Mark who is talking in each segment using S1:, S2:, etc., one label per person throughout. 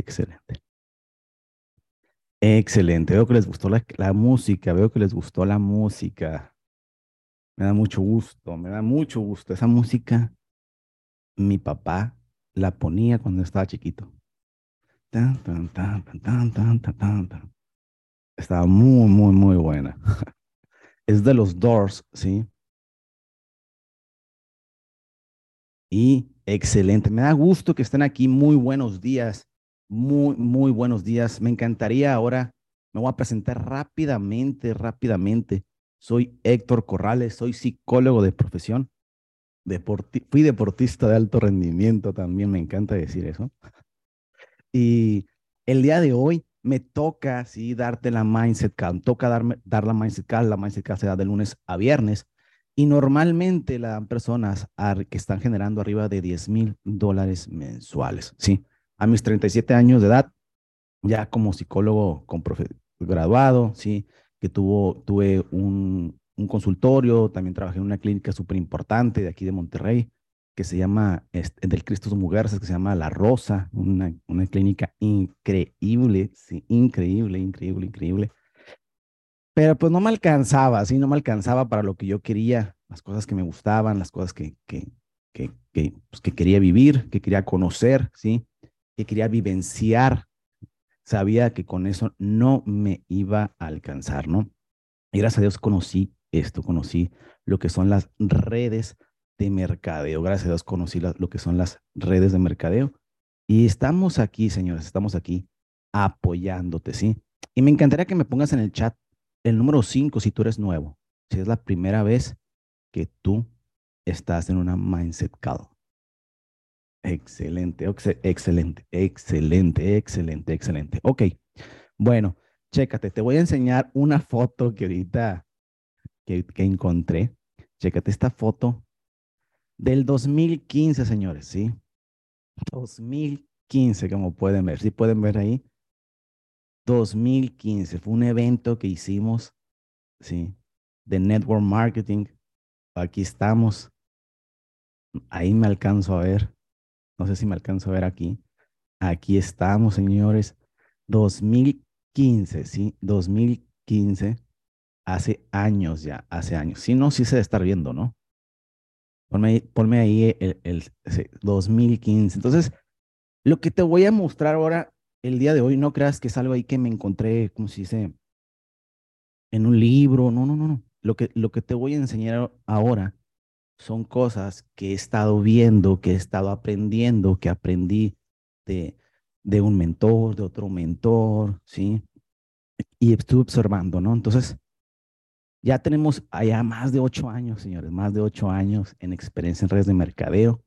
S1: excelente, excelente. Veo que les gustó la, música, veo que les gustó la música. Me da mucho gusto, me da mucho gusto. Esa música, mi papá la ponía cuando estaba chiquito. Tan, tan, tan, tan, tan, tan, tan, Estaba muy, muy, muy buena. Es de los Doors, ¿sí? Y excelente, me da gusto que estén aquí. Muy buenos días. Muy, muy buenos días. Me encantaría ahora, me voy a presentar rápidamente, rápidamente. Soy Héctor Corrales, soy psicólogo de profesión. Fui deportista de alto rendimiento también, me encanta decir eso. Y el día de hoy me toca, sí, darte la Mindset Call. Toca darme, dar la Mindset Call. La Mindset Call se da de lunes a viernes. Y normalmente la dan personas que están generando arriba de 10 mil dólares mensuales. Sí, a mis 37 años de edad, ya como psicólogo con graduado, sí, que tuvo, tuve un, un consultorio, también trabajé en una clínica súper importante de aquí de Monterrey, que se llama, este, del Cristo Mujeres, que se llama La Rosa, una, una clínica increíble, sí, increíble, increíble, increíble. Pero pues no me alcanzaba, sí, no me alcanzaba para lo que yo quería, las cosas que me gustaban, las cosas que, que, que, que, pues, que quería vivir, que quería conocer, sí, que quería vivenciar. Sabía que con eso no me iba a alcanzar, ¿no? Y gracias a Dios conocí esto, conocí lo que son las redes de mercadeo. Gracias a Dios conocí lo que son las redes de mercadeo. Y estamos aquí, señores, estamos aquí apoyándote, ¿sí? Y me encantaría que me pongas en el chat el número 5 si tú eres nuevo, si es la primera vez que tú estás en una Mindset Call. Excelente, excelente, excelente, excelente, excelente. Ok, bueno, chécate, te voy a enseñar una foto que ahorita que, que encontré. Chécate esta foto del 2015, señores, ¿sí? 2015, como pueden ver, ¿sí pueden ver ahí? 2015, fue un evento que hicimos, ¿sí? De network marketing. Aquí estamos. Ahí me alcanzo a ver. No sé si me alcanzo a ver aquí. Aquí estamos, señores. 2015, ¿sí? 2015. Hace años ya, hace años. Si no, sí se debe estar viendo, ¿no? Ponme, ahí el, 2015. Entonces, lo que te voy a mostrar ahora, el día de hoy, no creas que es algo ahí que me encontré, como se dice, en un libro. No, no, no, no. Lo que, lo que te voy a enseñar ahora son cosas que he estado viendo, que he estado aprendiendo, que aprendí de, de un mentor, de otro mentor, ¿sí? Y estuve observando, ¿no? Entonces, ya tenemos allá más de ocho años, señores, más de ocho años en experiencia en redes de mercadeo.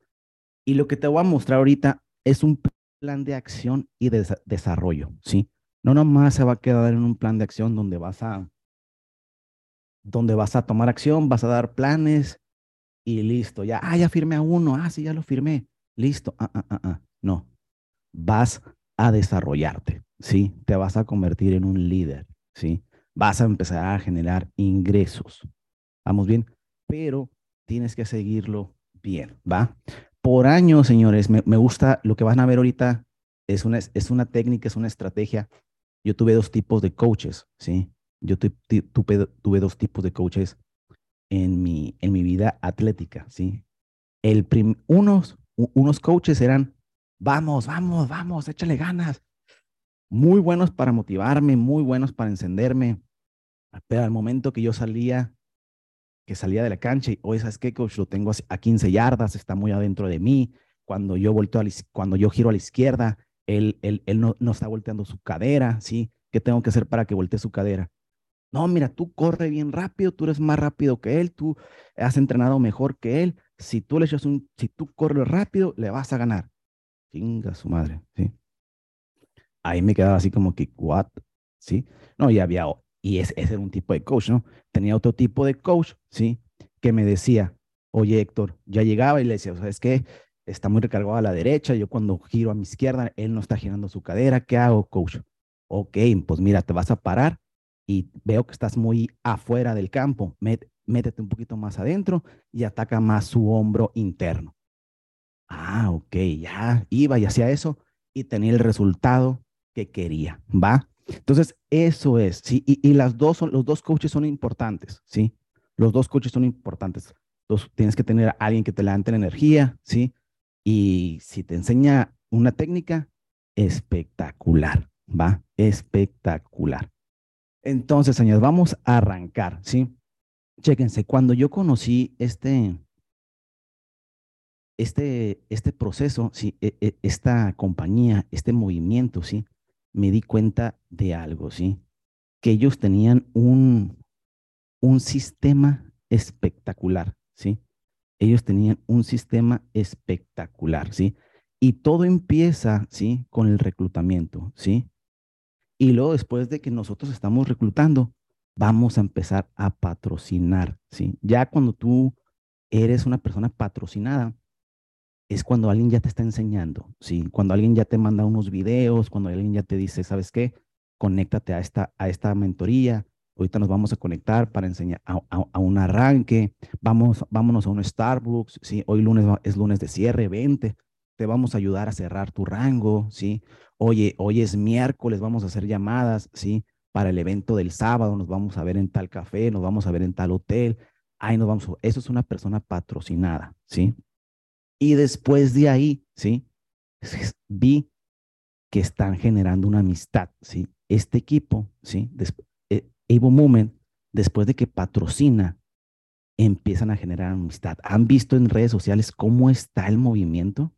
S1: Y lo que te voy a mostrar ahorita es un plan de acción y de desarrollo, ¿sí? No nomás se va a quedar en un plan de acción donde vas a, donde vas a tomar acción, vas a dar planes y listo. Ya, ah, ya firmé a uno, ah, sí, ya lo firmé, listo. Ah, ah, ah, ah. No, vas a desarrollarte, ¿sí? Te vas a convertir en un líder, ¿sí? vas a empezar a generar ingresos. ¿Vamos bien? Pero tienes que seguirlo bien, ¿va? Por años, señores, me, gusta lo que van a ver ahorita. Es una, es una técnica, es una estrategia. Yo tuve dos tipos de coaches, ¿sí? Yo tuve, tuve dos tipos de coaches en mi, en mi vida atlética, ¿sí? El unos, unos coaches eran, vamos, vamos, vamos, échale ganas. Muy buenos para motivarme, muy buenos para encenderme, pero al momento que yo salía, que salía de la cancha y, oye, ¿sabes qué, coach? Lo tengo a 15 yardas, está muy adentro de mí. Cuando yo, volteo a cuando yo giro a la izquierda, él, él, él no, no, está volteando su cadera, ¿sí? ¿Qué tengo que hacer para que voltee su cadera? No, mira, tú corre bien rápido, tú eres más rápido que él, tú has entrenado mejor que él. Si tú le echas un, si tú corres rápido, le vas a ganar. Chinga su madre, ¿sí? Ahí me quedaba así como que, what? ¿Sí? No, y había y ese, era un tipo de coach, ¿no? Tenía otro tipo de coach, ¿sí? Que me decía, oye Héctor, ya llegaba y le decía, ¿sabes qué? Está muy recargado a la derecha, yo cuando giro a mi izquierda, él no está girando su cadera, ¿qué hago, coach? Ok, pues mira, te vas a parar y veo que estás muy afuera del campo, métete un poquito más adentro y ataca más su hombro interno. Ah, ok, ya iba y hacía eso y tenía el resultado que quería, ¿va? Entonces, eso es, ¿sí? Y, las dos son, los dos coaches son importantes, ¿sí? Los dos coaches son importantes. Entonces, tienes que tener a alguien que te levante la energía, ¿sí? Y si te enseña una técnica, espectacular, ¿va? Espectacular. Entonces, señores, vamos a arrancar, ¿sí? Chéquense, cuando yo conocí este, este, este proceso, ¿sí? E, e, esta compañía, este movimiento, ¿sí? Me di cuenta de algo, ¿sí? Que ellos tenían un, un sistema espectacular, ¿sí? Ellos tenían un sistema espectacular, ¿sí? Y todo empieza, ¿sí? Con el reclutamiento, ¿sí? Y luego después de que nosotros estamos reclutando, vamos a empezar a patrocinar, ¿sí? Ya cuando tú eres una persona patrocinada, es cuando alguien ya te está enseñando, ¿sí? Cuando alguien ya te manda unos videos, cuando alguien ya te dice, ¿sabes qué? Conéctate a esta, a esta mentoría, ahorita nos vamos a conectar para enseñar a, un arranque, vamos, vámonos a un Starbucks, ¿sí? Hoy lunes es lunes de cierre, 20, te vamos a ayudar a cerrar tu rango, ¿sí? Oye, hoy es miércoles, vamos a hacer llamadas, ¿sí? Para el evento del sábado, nos vamos a ver en tal café, nos vamos a ver en tal hotel, ahí nos vamos, eso es una persona patrocinada, ¿sí? Y después de ahí, ¿sí? Vi que están generando una amistad, ¿sí? Este equipo, ¿sí? eh, Evo Moment, después de que patrocina, empiezan a generar amistad. ¿Han visto en redes sociales cómo está el movimiento?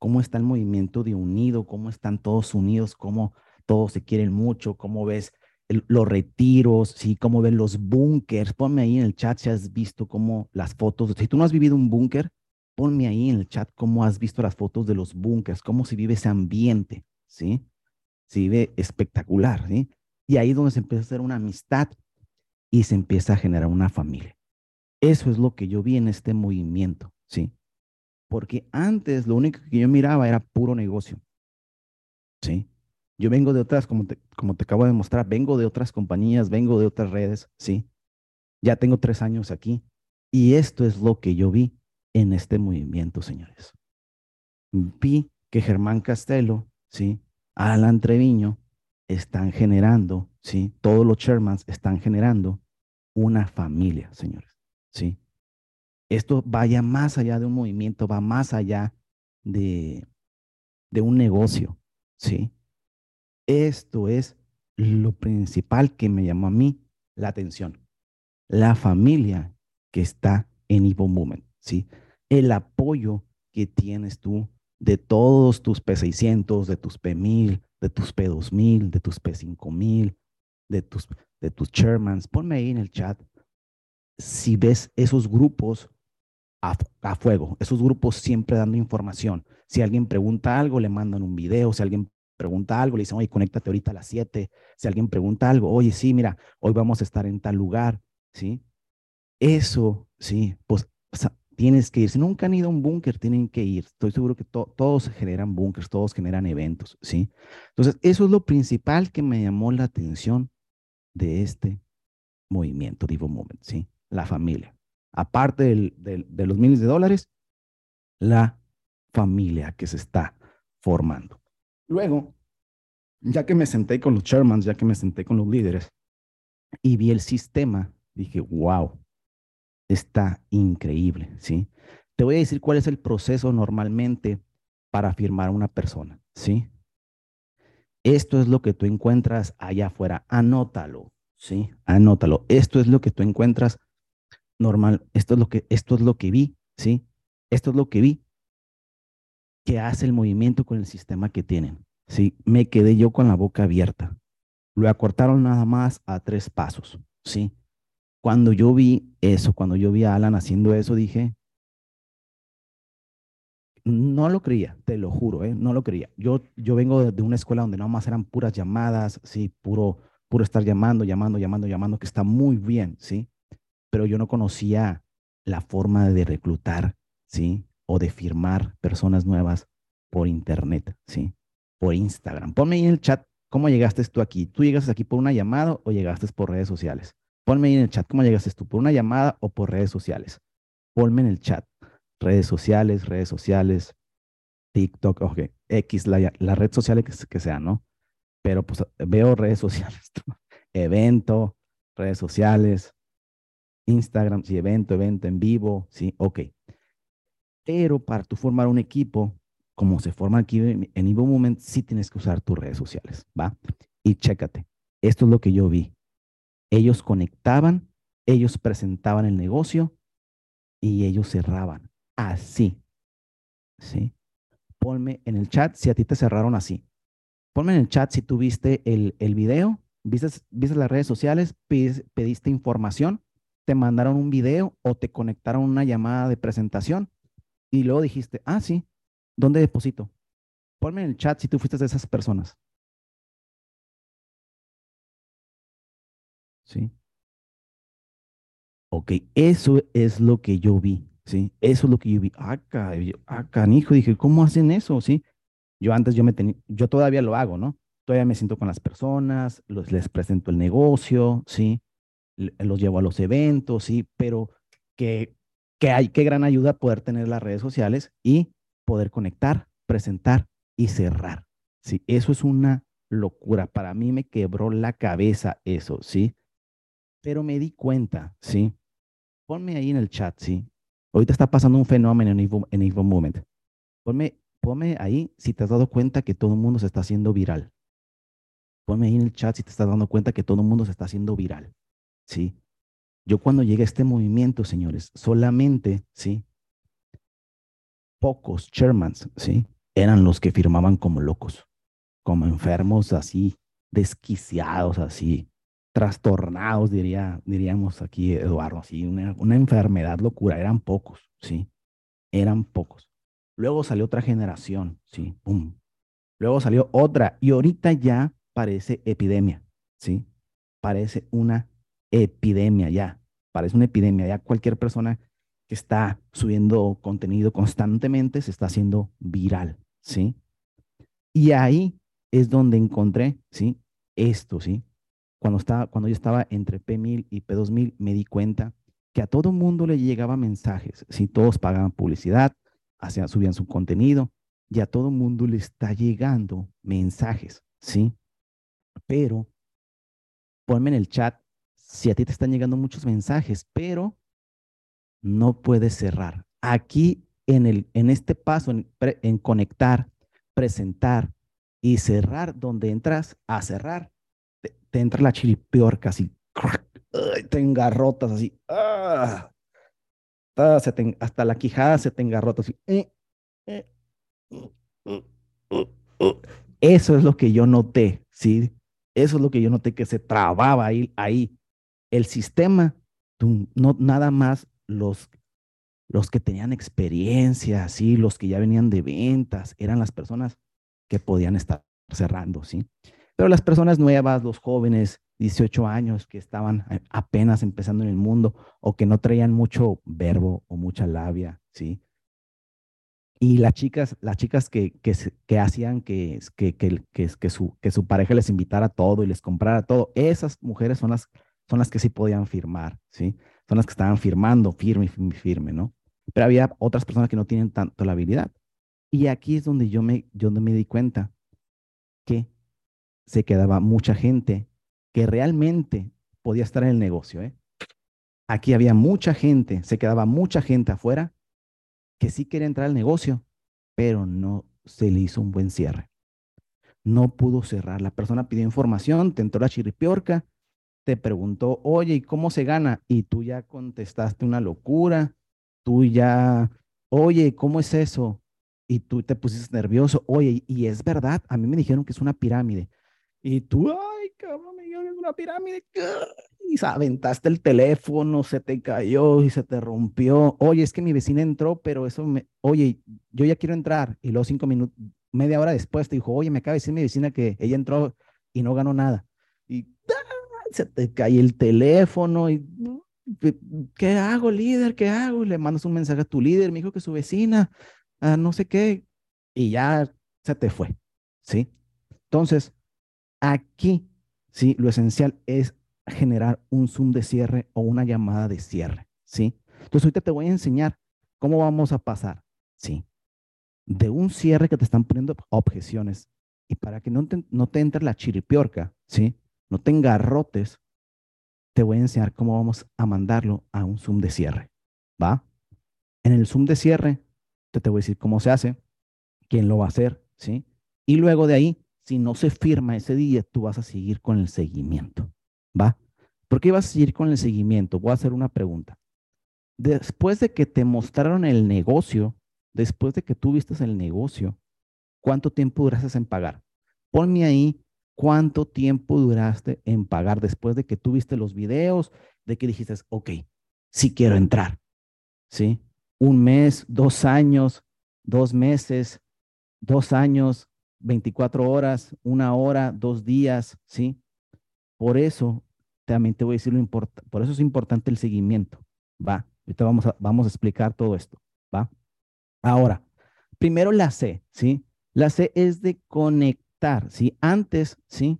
S1: Cómo está el movimiento de unido, cómo están todos unidos, cómo todos se quieren mucho, cómo ves los retiros, sí, cómo ven los búnkers. Ponme ahí en el chat si has visto cómo las fotos, si tú no has vivido un búnker, ponme ahí en el chat cómo has visto las fotos de los búnkers, cómo se vive ese ambiente, ¿sí? Se vive espectacular, ¿sí? Y ahí es donde se empieza a hacer una amistad y se empieza a generar una familia. Eso es lo que yo vi en este movimiento, ¿sí? Porque antes lo único que yo miraba era puro negocio. ¿Sí? Yo vengo de otras, como te, como te acabo de mostrar, vengo de otras compañías, vengo de otras redes, ¿sí? Ya tengo tres años aquí. Y esto es lo que yo vi en este movimiento, señores. Vi que Germán Castelo, ¿sí? Alan Treviño están generando, ¿sí? Todos los chairmans están generando una familia, señores, ¿sí? Esto vaya más allá de un movimiento, va más allá de, de un negocio, ¿sí? Esto es lo principal que me llamó a mí la atención. La familia que está en Evo Movement, ¿sí? El apoyo que tienes tú de todos tus P600, de tus P1000, de tus P2000, de tus P5000, de tus, de tus chairmans. Ponme ahí en el chat si ves esos grupos a, fuego. Esos grupos siempre dando información. Si alguien pregunta algo, le mandan un video. Si alguien pregunta algo, le dicen, oye, conéctate ahorita a las 7. Si alguien pregunta algo, oye, sí, mira, hoy vamos a estar en tal lugar, ¿sí? Eso, sí, pues tienes que ir. Si nunca han ido a un búnker, tienen que ir. Estoy seguro que todos generan búnkers, todos generan eventos, ¿sí? Entonces, eso es lo principal que me llamó la atención de este movimiento, Divo Moment, ¿sí? La familia aparte de los miles de dólares, la familia que se está formando. Luego, ya que me senté con los chairmans, ya que me senté con los líderes y vi el sistema, dije, wow, está increíble, ¿sí? Te voy a decir cuál es el proceso normalmente para firmar a una persona, ¿sí? Esto es lo que tú encuentras allá afuera, anótalo, ¿sí? Anótalo. Esto es lo que tú encuentras normal, esto es lo que, esto es lo que vi, ¿sí? Esto es lo que vi que hace el movimiento con el sistema que tienen, ¿sí? Me quedé yo con la boca abierta. Lo acortaron nada más a tres pasos, ¿sí? Cuando yo vi eso, cuando yo vi a Alan haciendo eso, dije, no lo creía, te lo juro, ¿eh? no lo creía. Yo, yo vengo de una escuela donde nada más eran puras llamadas, sí, puro, puro estar llamando, llamando, llamando, llamando, que está muy bien, ¿sí? Pero yo no conocía la forma de reclutar, ¿sí? O de firmar personas nuevas por internet, ¿sí? Por Instagram. Ponme ahí en el chat cómo llegaste tú aquí. ¿Tú llegaste aquí por una llamada o llegaste por redes sociales? Ponme ahí en el chat cómo llegaste tú, por una llamada o por redes sociales. Ponme en el chat. Redes sociales, redes sociales. TikTok, ok, X, la, la red social que, que sea, ¿no? Pero pues veo redes sociales, evento, redes sociales, Instagram, sí, evento, evento en vivo, sí, ok. Pero para tú formar un equipo, como se forma aquí en Evo Moment, sí tienes que usar tus redes sociales, ¿va? Y chécate, esto es lo que yo vi. Ellos conectaban, ellos presentaban el negocio y ellos cerraban. Así, ¿sí? Ponme en el chat si a ti te cerraron así. Ponme en el chat si tú viste el, el video, viste, viste las redes sociales, pediste información, te mandaron un video o te conectaron una llamada de presentación y luego dijiste, ah, sí, ¿dónde deposito? Ponme en el chat si tú fuiste de esas personas. ¿Sí? Ok, eso es lo que yo vi, ¿sí? Eso es lo que yo vi. Acá, acá, hijo, dije, ¿cómo hacen eso? ¿Sí? Yo antes yo me tenía, yo todavía lo hago, ¿no? Todavía me siento con las personas, les presento el negocio, ¿sí? Los llevo a los eventos, ¿sí? Pero que que hay, qué gran ayuda poder tener las redes sociales y poder conectar, presentar y cerrar. Sí, eso es una locura. Para mí me quebró la cabeza eso, ¿sí? Pero me di cuenta, ¿sí? Ponme ahí en el chat, ¿sí? Ahorita está pasando un fenómeno en Evo, en Moment. Ponme, ponme ahí si te has dado cuenta que todo el mundo se está haciendo viral. Ponme ahí en el chat si te estás dando cuenta que todo el mundo se está haciendo viral, ¿sí? Yo cuando llegué a este movimiento, señores, solamente, ¿sí? Pocos chairmans, ¿sí? Eran los que firmaban como locos, como enfermos así, desquiciados así, trastornados, diría, diríamos aquí, Eduardo, así, una, una enfermedad locura, eran pocos, ¿sí? Eran pocos. Luego salió otra generación, ¿sí? ¡Pum! Luego salió otra y ahorita ya parece epidemia, ¿sí? Parece una epidemia ya, parece una epidemia, ya cualquier persona que está subiendo contenido constantemente se está haciendo viral, ¿sí? Y ahí es donde encontré, ¿sí? Esto, ¿sí? Cuando, estaba, cuando yo estaba entre P1000 y P2000 me di cuenta que a todo mundo le llegaba mensajes, ¿sí? Todos pagaban publicidad, hacían, subían su contenido y a todo mundo le está llegando mensajes, ¿sí? Pero ponme en el chat si a ti te están llegando muchos mensajes, pero no puedes cerrar. Aquí en, el, en este paso, en, conectar, presentar y cerrar, donde entras a cerrar, te, entra la chiripiorca casi, te engarrotas así, ¡ah! hasta la quijada se te engarrota así. Eh, eh, Eso es lo que yo noté, ¿sí? Eso es lo que yo noté que se trababa ahí el sistema, no nada más los, los que tenían experiencia, ¿sí? los que ya venían de ventas, eran las personas que podían estar cerrando, ¿sí? Pero las personas nuevas, los jóvenes, 18 años, que estaban apenas empezando en el mundo o que no traían mucho verbo o mucha labia, ¿sí? Y las chicas, las chicas que, que, que hacían que, que, que, que, su, que su pareja les invitara todo y les comprara todo, esas mujeres son las son las que sí podían firmar, ¿sí? Son las que estaban firmando, firme, firme, firme, ¿no? Pero había otras personas que no tienen tanto la habilidad. Y aquí es donde yo me, yo me di cuenta que se quedaba mucha gente que realmente podía estar en el negocio, ¿eh? Aquí había mucha gente, se quedaba mucha gente afuera que sí quería entrar al negocio, pero no se le hizo un buen cierre. No pudo cerrar. La persona pidió información, te entró la chiripiorca, te preguntó, oye, ¿y cómo se gana? Y tú ya contestaste una locura, tú ya, oye, ¿cómo es eso? Y tú te pusiste nervioso, oye, y es verdad, a mí me dijeron que es una pirámide. Y tú, ay, cabrón, me dijeron que es una pirámide. Y aventaste el teléfono, se te cayó y se te rompió. Oye, es que mi vecina entró, pero eso me, oye, yo ya quiero entrar. Y luego cinco minutos, media hora después te dijo, oye, me acaba de decir mi vecina que ella entró y no ganó nada. Se te cae el teléfono y ¿qué hago, líder? ¿Qué hago? Le mandas un mensaje a tu líder, me dijo que su vecina, ah, no sé qué, y ya se te fue, ¿sí? Entonces, aquí, ¿sí? Lo esencial es generar un Zoom de cierre o una llamada de cierre, ¿sí? Entonces, ahorita te voy a enseñar cómo vamos a pasar, ¿sí? de un cierre que te están poniendo objeciones y para que no te, no te entre la chiripiorca, ¿sí? No te engarrotes, te voy a enseñar cómo vamos a mandarlo a un Zoom de cierre, ¿va? En el Zoom de cierre, te, te voy a decir cómo se hace, quién lo va a hacer, ¿sí? Y luego de ahí, si no se firma ese día, tú vas a seguir con el seguimiento, ¿va? ¿Por qué vas a seguir con el seguimiento? Voy a hacer una pregunta. Después de que te mostraron el negocio, después de que tú vistes el negocio, ¿cuánto tiempo duraste en pagar? Ponme ahí cuánto tiempo duraste en pagar después de que tú viste los videos, de que dijiste, ok, sí quiero entrar, ¿sí? Un mes, dos años, dos meses, dos años, 24 horas, una hora, dos días, ¿sí? Por eso, también te voy a decir lo importante, por eso es importante el seguimiento, ¿va? Ahorita vamos a, vamos a explicar todo esto, ¿va? Ahora, primero la C, ¿sí? La C es de conectar, ¿sí? Antes, ¿sí?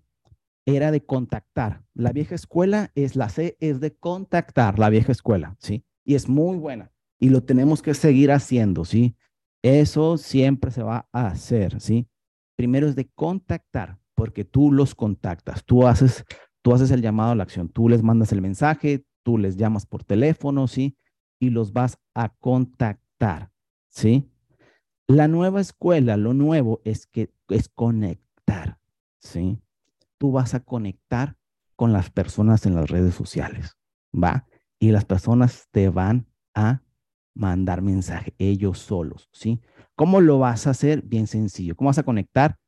S1: Era de contactar. La vieja escuela es, la C es de contactar, la vieja escuela, ¿sí? Y es muy buena. Y lo tenemos que seguir haciendo, ¿sí? Eso siempre se va a hacer, ¿sí? Primero es de contactar, porque tú los contactas, tú haces, tú haces el llamado a la acción, tú les mandas el mensaje, tú les llamas por teléfono, ¿sí? Y los vas a contactar, ¿sí? La nueva escuela, lo nuevo es que es conectar, ¿sí? Tú vas a conectar con las personas en las redes sociales, ¿va? Y las personas te van a mandar mensaje ellos solos, ¿sí? ¿Cómo lo vas a hacer? Bien sencillo. ¿Cómo vas a conectar?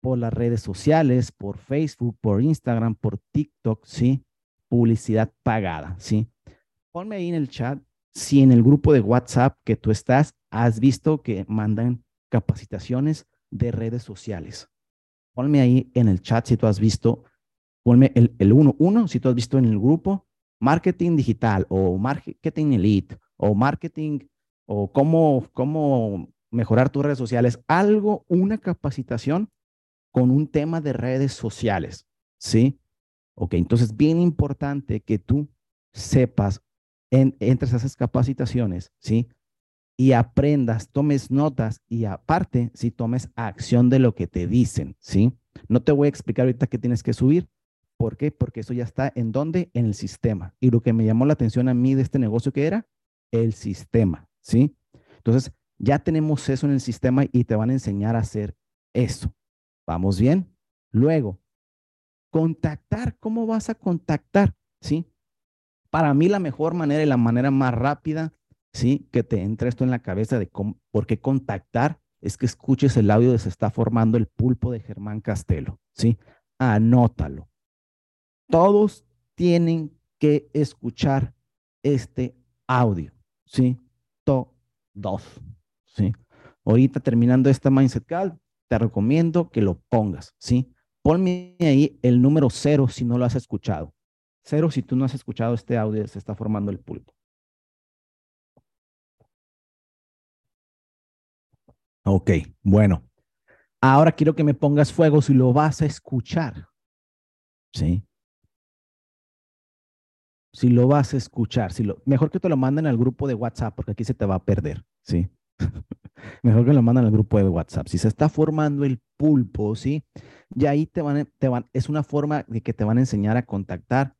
S1: Por las redes sociales, por Facebook, por Instagram, por TikTok, ¿sí? Publicidad pagada, ¿sí? Ponme ahí en el chat si en el grupo de WhatsApp que tú estás has visto que mandan capacitaciones de redes sociales. Ponme ahí en el chat si tú has visto, ponme el, el uno, uno, si tú has visto en el grupo marketing digital o marketing elite o marketing o cómo, cómo mejorar tus redes sociales, algo, una capacitación con un tema de redes sociales, ¿sí? Ok, entonces bien importante que tú sepas en, entre esas capacitaciones, ¿sí? Y aprendas, tomes notas y aparte, si tomes acción de lo que te dicen, ¿sí? No te voy a explicar ahorita qué tienes que subir. ¿Por qué? Porque eso ya está en dónde? En el sistema. Y lo que me llamó la atención a mí de este negocio que era el sistema, ¿sí? Entonces, ya tenemos eso en el sistema y te van a enseñar a hacer eso. ¿Vamos bien? Luego, contactar. ¿Cómo vas a contactar? ¿Sí? Para mí la mejor manera y la manera más rápida, ¿sí? Que te entre esto en la cabeza de por qué contactar es que escuches el audio de Se está formando el pulpo de Germán Castelo, ¿sí? Anótalo. Todos tienen que escuchar este audio, ¿sí? Todos, ¿sí? Ahorita terminando esta Mindset Call, te recomiendo que lo pongas, ¿sí? Ponme ahí el número cero si no lo has escuchado. Cero si tú no has escuchado este audio, se está formando el pulpo. Ok, bueno. Ahora quiero que me pongas fuego si lo vas a escuchar. ¿Sí? Si lo vas a escuchar, si lo, mejor que te lo manden al grupo de WhatsApp, porque aquí se te va a perder, ¿sí? mejor que lo manden al grupo de WhatsApp. Si se está formando el pulpo, ¿sí? Y ahí te van, te van, es una forma de que te van a enseñar a contactar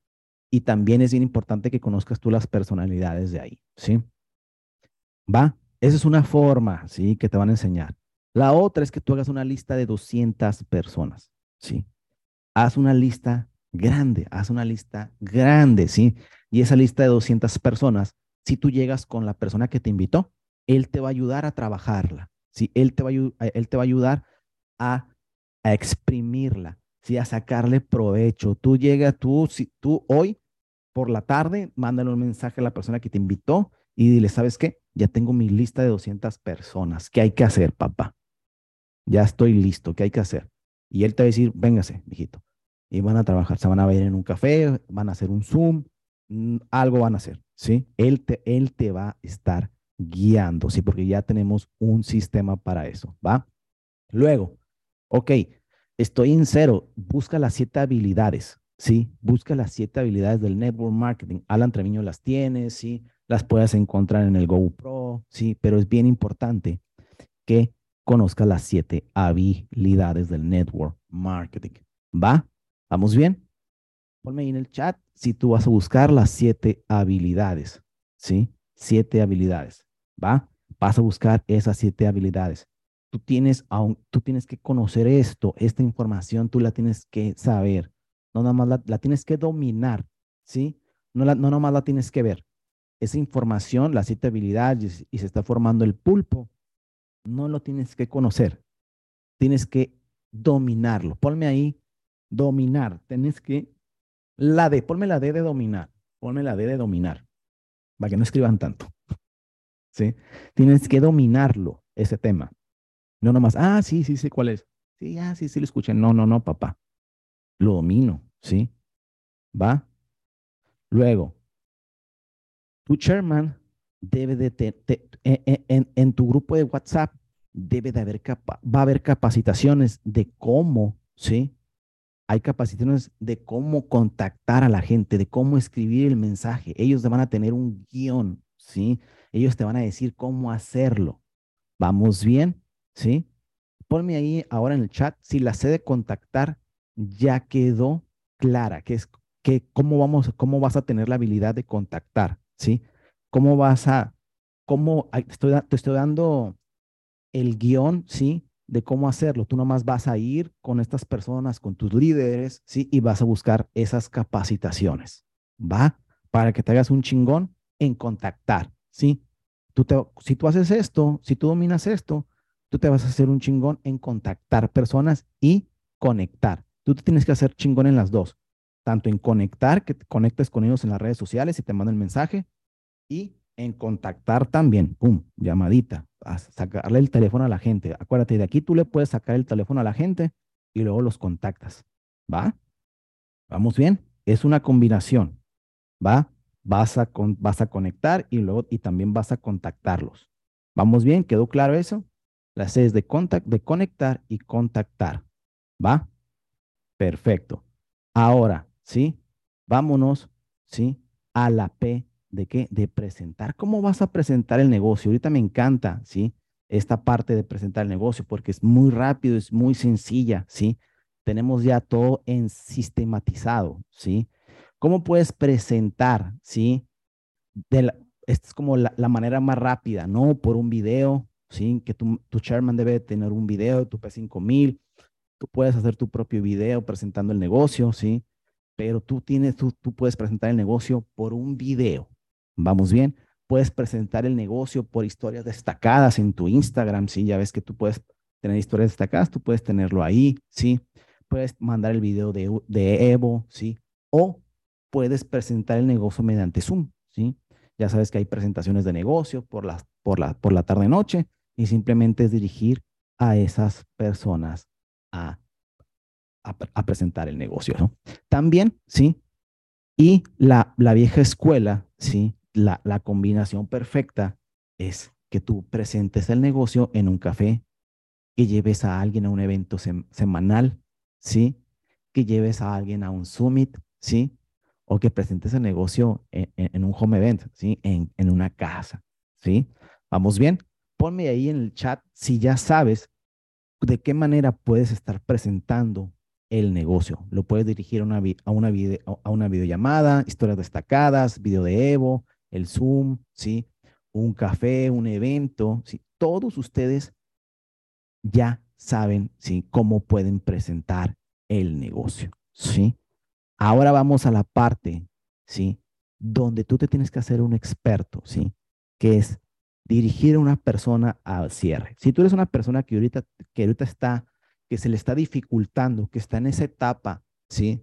S1: y también es bien importante que conozcas tú las personalidades de ahí, ¿sí? ¿Va? Esa es una forma, ¿sí? Que te van a enseñar. La otra es que tú hagas una lista de 200 personas, ¿sí? Haz una lista grande, haz una lista grande, ¿sí? Y esa lista de 200 personas, si tú llegas con la persona que te invitó, él te va a ayudar a trabajarla, ¿sí? Él te va a, él te va a ayudar a, a exprimirla, ¿sí? A sacarle provecho. Tú llegas, tú, si tú hoy por la tarde, mándale un mensaje a la persona que te invitó y dile, ¿sabes qué? Ya tengo mi lista de 200 personas. ¿Qué hay que hacer, papá? Ya estoy listo. ¿Qué hay que hacer? Y él te va a decir, véngase, mijito. Y van a trabajar, se van a ver en un café, van a hacer un Zoom, mm, algo van a hacer, ¿sí? Él te, él te va a estar guiando, ¿sí? Porque ya tenemos un sistema para eso, ¿va? Luego, ok, estoy en cero, busca las siete habilidades, ¿sí? Busca las siete habilidades del network marketing. Alan Treviño las tiene, ¿sí? Las puedes encontrar en el GoPro, ¿sí? Pero es bien importante que conozca las siete habilidades del network marketing. ¿Va? ¿Vamos bien? Ponme ahí en el chat si tú vas a buscar las siete habilidades. ¿Sí? Siete habilidades. ¿Va? Vas a buscar esas siete habilidades. Tú tienes, tú tienes que conocer esto, esta información, tú la tienes que saber. No nada más la, tienes que dominar. ¿Sí? No, la, no nada más la tienes que ver. Esa información, las siete habilidades y se está formando el pulpo, no lo tienes que conocer. Tienes que dominarlo. Ponme ahí, dominar. Tienes que, la D, ponme la D de dominar. Ponme la D de dominar. Para que no escriban tanto. ¿Sí? Tienes que dominarlo, ese tema. No nomás, ah, sí, sí, sí, ¿cuál es? Sí, ah, sí, sí, lo escuché. No, no, no, papá. Lo domino, ¿sí? ¿Va? Luego, tu chairman debe de, en, en, tu grupo de WhatsApp debe de haber, va a haber capacitaciones de cómo, ¿sí? Hay capacitaciones de cómo contactar a la gente, de cómo escribir el mensaje. Ellos te van a tener un guion, ¿sí? Ellos te van a decir cómo hacerlo. ¿Vamos bien? ¿Sí? Ponme ahí ahora en el chat si la sede de contactar ya quedó clara, que es que cómo vamos, cómo vas a tener la habilidad de contactar, ¿sí? ¿Cómo vas a, cómo, estoy, te estoy dando el guion, ¿sí? De cómo hacerlo. Tú nomás vas a ir con estas personas, con tus líderes, ¿sí? Y vas a buscar esas capacitaciones, ¿va? Para que te hagas un chingón en contactar, ¿sí? Tú te, si tú haces esto, si tú dominas esto, tú te vas a hacer un chingón en contactar personas y conectar. Tú te tienes que hacer chingón en las dos, tanto en conectar, que te conectes con ellos en las redes sociales y te mandan el mensaje, y en contactar también, pum, llamadita, sacarle el teléfono a la gente. Acuérdate, de aquí tú le puedes sacar el teléfono a la gente y luego los contactas. ¿Va? ¿Vamos bien? Es una combinación. ¿Va? Vas a, vas a conectar y luego y también vas a contactarlos. ¿Vamos bien? ¿Quedó claro eso? La C es de, contact, de conectar y contactar. ¿Va? Perfecto. Ahora, ¿sí? Vámonos, ¿sí? A la P ¿De qué? De presentar. ¿Cómo vas a presentar el negocio? Ahorita me encanta, ¿sí? Esta parte de presentar el negocio porque es muy rápido, es muy sencilla, ¿sí? Tenemos ya todo en sistematizado, ¿sí? ¿Cómo puedes presentar, ¿sí? Esta es como la, manera más rápida, ¿no? Por un video, ¿sí? Que tu, tu chairman debe tener un video, tu P5000, tú puedes hacer tu propio video presentando el negocio, ¿sí? Pero tú tienes, tú, tú puedes presentar el negocio por un video, Vamos bien. Puedes presentar el negocio por historias destacadas en tu Instagram, ¿sí? Ya ves que tú puedes tener historias destacadas, tú puedes tenerlo ahí, ¿sí? Puedes mandar el video de, de Evo, ¿sí? O puedes presentar el negocio mediante Zoom, ¿sí? Ya sabes que hay presentaciones de negocio por la, por la, por la tarde-noche y simplemente es dirigir a esas personas a, a, presentar el negocio, ¿no? También, ¿sí? Y la, la vieja escuela, ¿sí? la, combinación perfecta es que tú presentes el negocio en un café, que lleves a alguien a un evento semanal, ¿sí? Que lleves a alguien a un summit, ¿sí? O que presentes el negocio en, un home event, ¿sí? En, en, una casa, ¿sí? ¿Vamos bien? Ponme ahí en el chat si ya sabes de qué manera puedes estar presentando el negocio. Lo puedes dirigir a una, a una, a una videollamada, historias destacadas, video de Evo, el Zoom, ¿sí? Un café, un evento, ¿sí? Todos ustedes ya saben, ¿sí? Cómo pueden presentar el negocio, ¿sí? Ahora vamos a la parte, ¿sí? Donde tú te tienes que hacer un experto, ¿sí? Que es dirigir a una persona al cierre. Si tú eres una persona que ahorita, que ahorita está, que se le está dificultando, que está en esa etapa, ¿sí?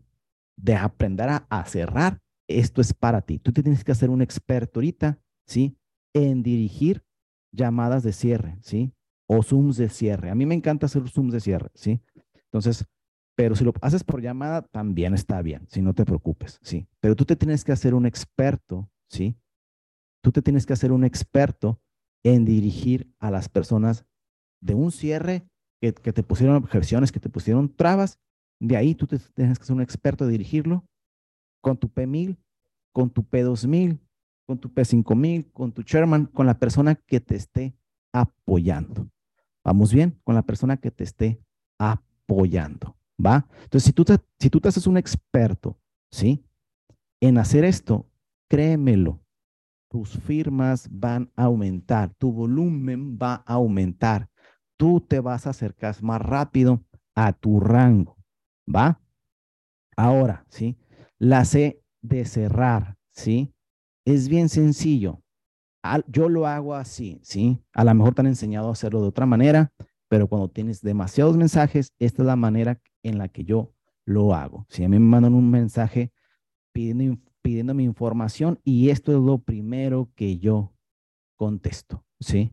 S1: De aprender a, cerrar, esto es para ti. Tú te tienes que hacer un experto ahorita, ¿sí? En dirigir llamadas de cierre, ¿sí? O Zooms de cierre. A mí me encanta hacer Zooms de cierre, ¿sí? Entonces, pero si lo haces por llamada, también está bien, si no te preocupes, ¿sí? Pero tú te tienes que hacer un experto, ¿sí? Tú te tienes que hacer un experto en dirigir a las personas de un cierre que, te pusieron objeciones, que te pusieron trabas. De ahí tú te tienes que ser un experto en dirigirlo con tu P1000, con tu P2000, con tu P5000, con tu chairman, con la persona que te esté apoyando. Vamos bien con la persona que te esté apoyando, ¿va? Entonces, si tú te, si tú te haces un experto, ¿sí? En hacer esto, créemelo, tus firmas van a aumentar, tu volumen va a aumentar, tú te vas a acercar más rápido a tu rango, ¿va? Ahora, ¿sí? La C de cerrar, ¿sí? Es bien sencillo. Yo lo hago así, ¿sí? A lo mejor te han enseñado a hacerlo de otra manera, pero cuando tienes demasiados mensajes, esta es la manera en la que yo lo hago. Si a mí me mandan un mensaje pidiendo, mi información y esto es lo primero que yo contesto, ¿sí?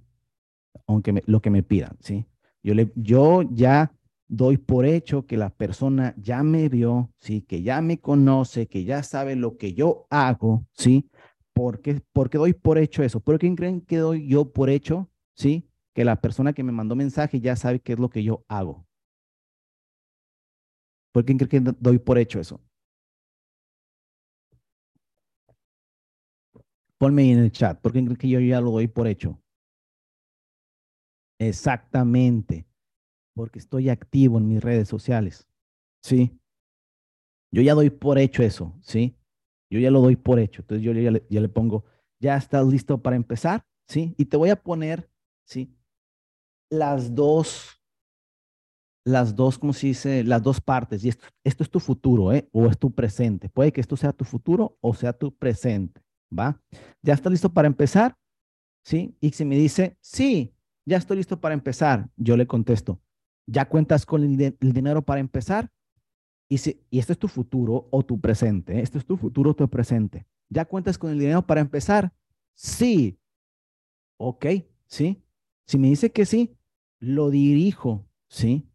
S1: Aunque lo que me pidan, ¿sí? Yo, le, yo ya doy por hecho que la persona ya me vio, ¿sí? Que ya me conoce, que ya sabe lo que yo hago, ¿sí? ¿Por qué, doy por hecho eso? ¿Por qué creen que doy yo por hecho, ¿sí? Que la persona que me mandó mensaje ya sabe qué es lo que yo hago. ¿Por qué creen que doy por hecho eso? Ponme en el chat. ¿Por qué creen que yo ya lo doy por hecho? Exactamente porque estoy activo en mis redes sociales. ¿Sí? Yo ya doy por hecho eso, ¿sí? Yo ya lo doy por hecho. Entonces yo ya le, pongo, ya estás listo para empezar, ¿sí? Y te voy a poner, ¿sí? Las dos, las dos, ¿cómo se dice? Las dos partes. Y esto, esto es tu futuro, ¿eh? O es tu presente. Puede que esto sea tu futuro o sea tu presente, ¿va? ¿Ya estás listo para empezar? ¿Sí? Y si me dice, sí, ya estoy listo para empezar, yo le contesto, ya cuentas con el, dinero para empezar. Y, si, y este es tu futuro o tu presente. Este es tu futuro o tu presente. ¿Ya cuentas con el dinero para empezar? Sí. Ok, sí. Si me dice que sí, lo dirijo, ¿sí?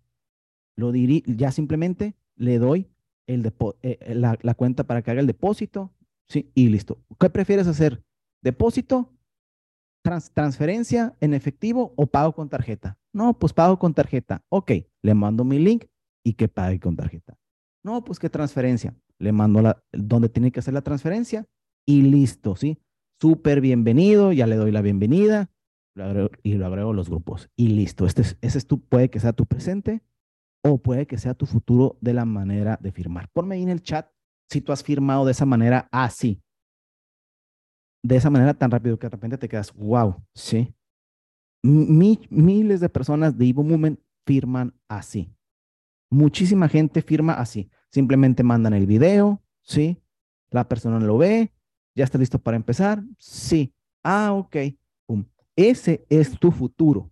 S1: Lo diri ya simplemente le doy el eh, eh, la, la, cuenta para que haga el depósito, ¿sí? Y listo. ¿Qué prefieres hacer? ¿Depósito transferencia en efectivo o pago con tarjeta? No, pues pago con tarjeta. Ok, le mando mi link y que pague con tarjeta. No, pues que transferencia. Le mando la, donde tiene que hacer la transferencia y listo, ¿sí? Súper bienvenido, ya le doy la bienvenida y lo agrego a los grupos. Y listo, este es, ese es tu, puede que sea tu presente o puede que sea tu futuro de la manera de firmar. Ponme ahí en el chat si tú has firmado de esa manera así de esa manera tan rápido que de repente te quedas, wow, ¿sí? miles de personas de Evo Movement firman así. Muchísima gente firma así. Simplemente mandan el video, ¿sí? La persona lo ve, ya está listo para empezar, sí. Ah, ok. Ese es tu futuro,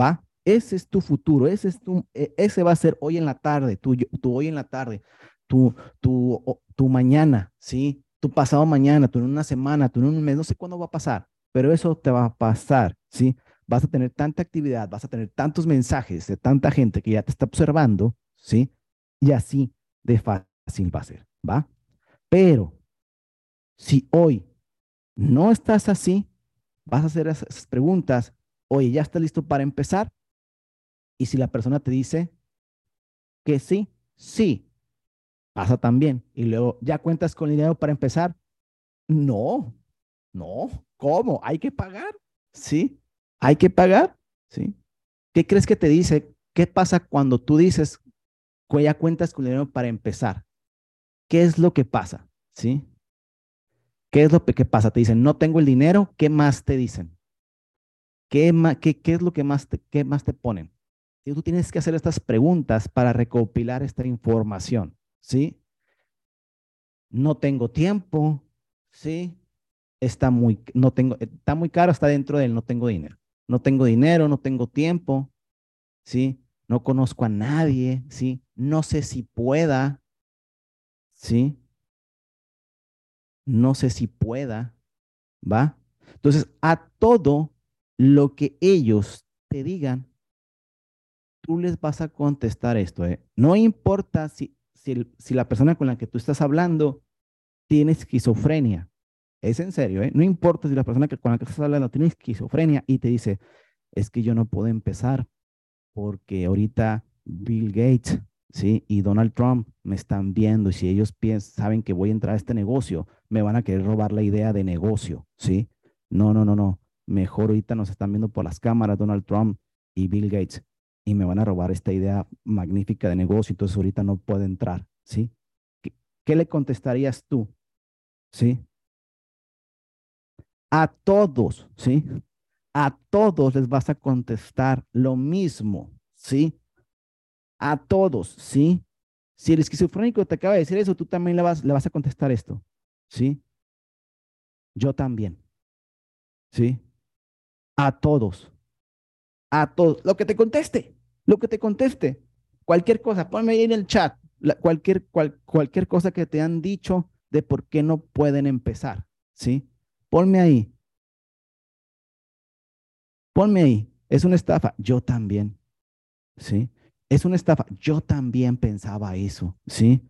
S1: ¿va? Ese es tu futuro, ese, es tu, e, ese va a ser hoy en la tarde, tu, tu hoy en la tarde, tu, tu, tu mañana, ¿sí? Tu pasado mañana, tú en una semana, tú en un mes, no sé cuándo va a pasar, pero eso te va a pasar, ¿sí? Vas a tener tanta actividad, vas a tener tantos mensajes de tanta gente que ya te está observando, ¿sí? Y así de fácil va a ser, ¿va? Pero si hoy no estás así, vas a hacer esas preguntas, oye, ¿ya está listo para empezar? Y si la persona te dice que sí, sí, pasa también. Y luego, ¿ya cuentas con dinero para empezar? No, no, ¿cómo? ¿Hay que pagar? Sí, hay que pagar, ¿sí? ¿Qué crees que te dice? ¿Qué pasa cuando tú dices, ya cuentas con dinero para empezar? ¿Qué es lo que pasa? ¿Sí? ¿Qué es lo que pasa? Te dicen, no tengo el dinero, ¿qué más te dicen? ¿Qué, qué, qué es lo que más te, qué más te ponen? Tú tienes que hacer estas preguntas para recopilar esta información. ¿Sí? No tengo tiempo, ¿sí? Está muy, no tengo, está muy caro, está dentro del no tengo dinero. No tengo dinero, no tengo tiempo, ¿sí? No conozco a nadie, ¿sí? No sé si pueda, ¿sí? No sé si pueda, ¿va? Entonces, a todo lo que ellos te digan, tú les vas a contestar esto. ¿eh? No importa si si, la persona con la que tú estás hablando tiene esquizofrenia. Es en serio, ¿eh? No importa si la persona con la que estás hablando tiene esquizofrenia y te dice, es que yo no puedo empezar porque ahorita Bill Gates, ¿sí? Y Donald Trump me están viendo y si ellos piensan, saben que voy a entrar a este negocio, me van a querer robar la idea de negocio, ¿sí? No, no, no, no. Mejor ahorita nos están viendo por las cámaras Donald Trump y Bill Gates y me van a robar esta idea magnífica de negocio, entonces ahorita no puedo entrar, ¿sí? ¿Qué, le contestarías tú? ¿Sí? A todos, ¿sí? A todos les vas a contestar lo mismo, ¿sí? A todos, ¿sí? Si el esquizofrénico te acaba de decir eso, tú también le vas, le vas a contestar esto, ¿sí? Yo también, ¿sí? A todos, a todos, lo que te conteste, lo que te conteste, cualquier cosa, ponme ahí en el chat, cualquier, cualquier cosa que te han dicho de por qué no pueden empezar, ¿sí? Ponme ahí. Ponme ahí. Es una estafa. Yo también, ¿sí? Es una estafa. Yo también pensaba eso, ¿sí?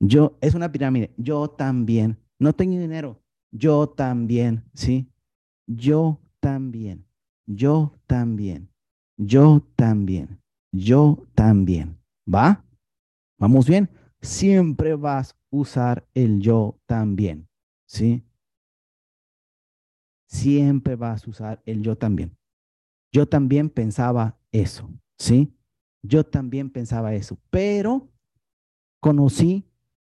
S1: Yo, es una pirámide. Yo también. No tengo dinero. Yo también, ¿sí? Yo también. Yo también. Yo también. Yo también. ¿Va? ¿Vamos bien? Siempre vas a usar el yo también. ¿Sí? Siempre vas a usar el yo también. Yo también pensaba eso. ¿Sí? Yo también pensaba eso. Pero conocí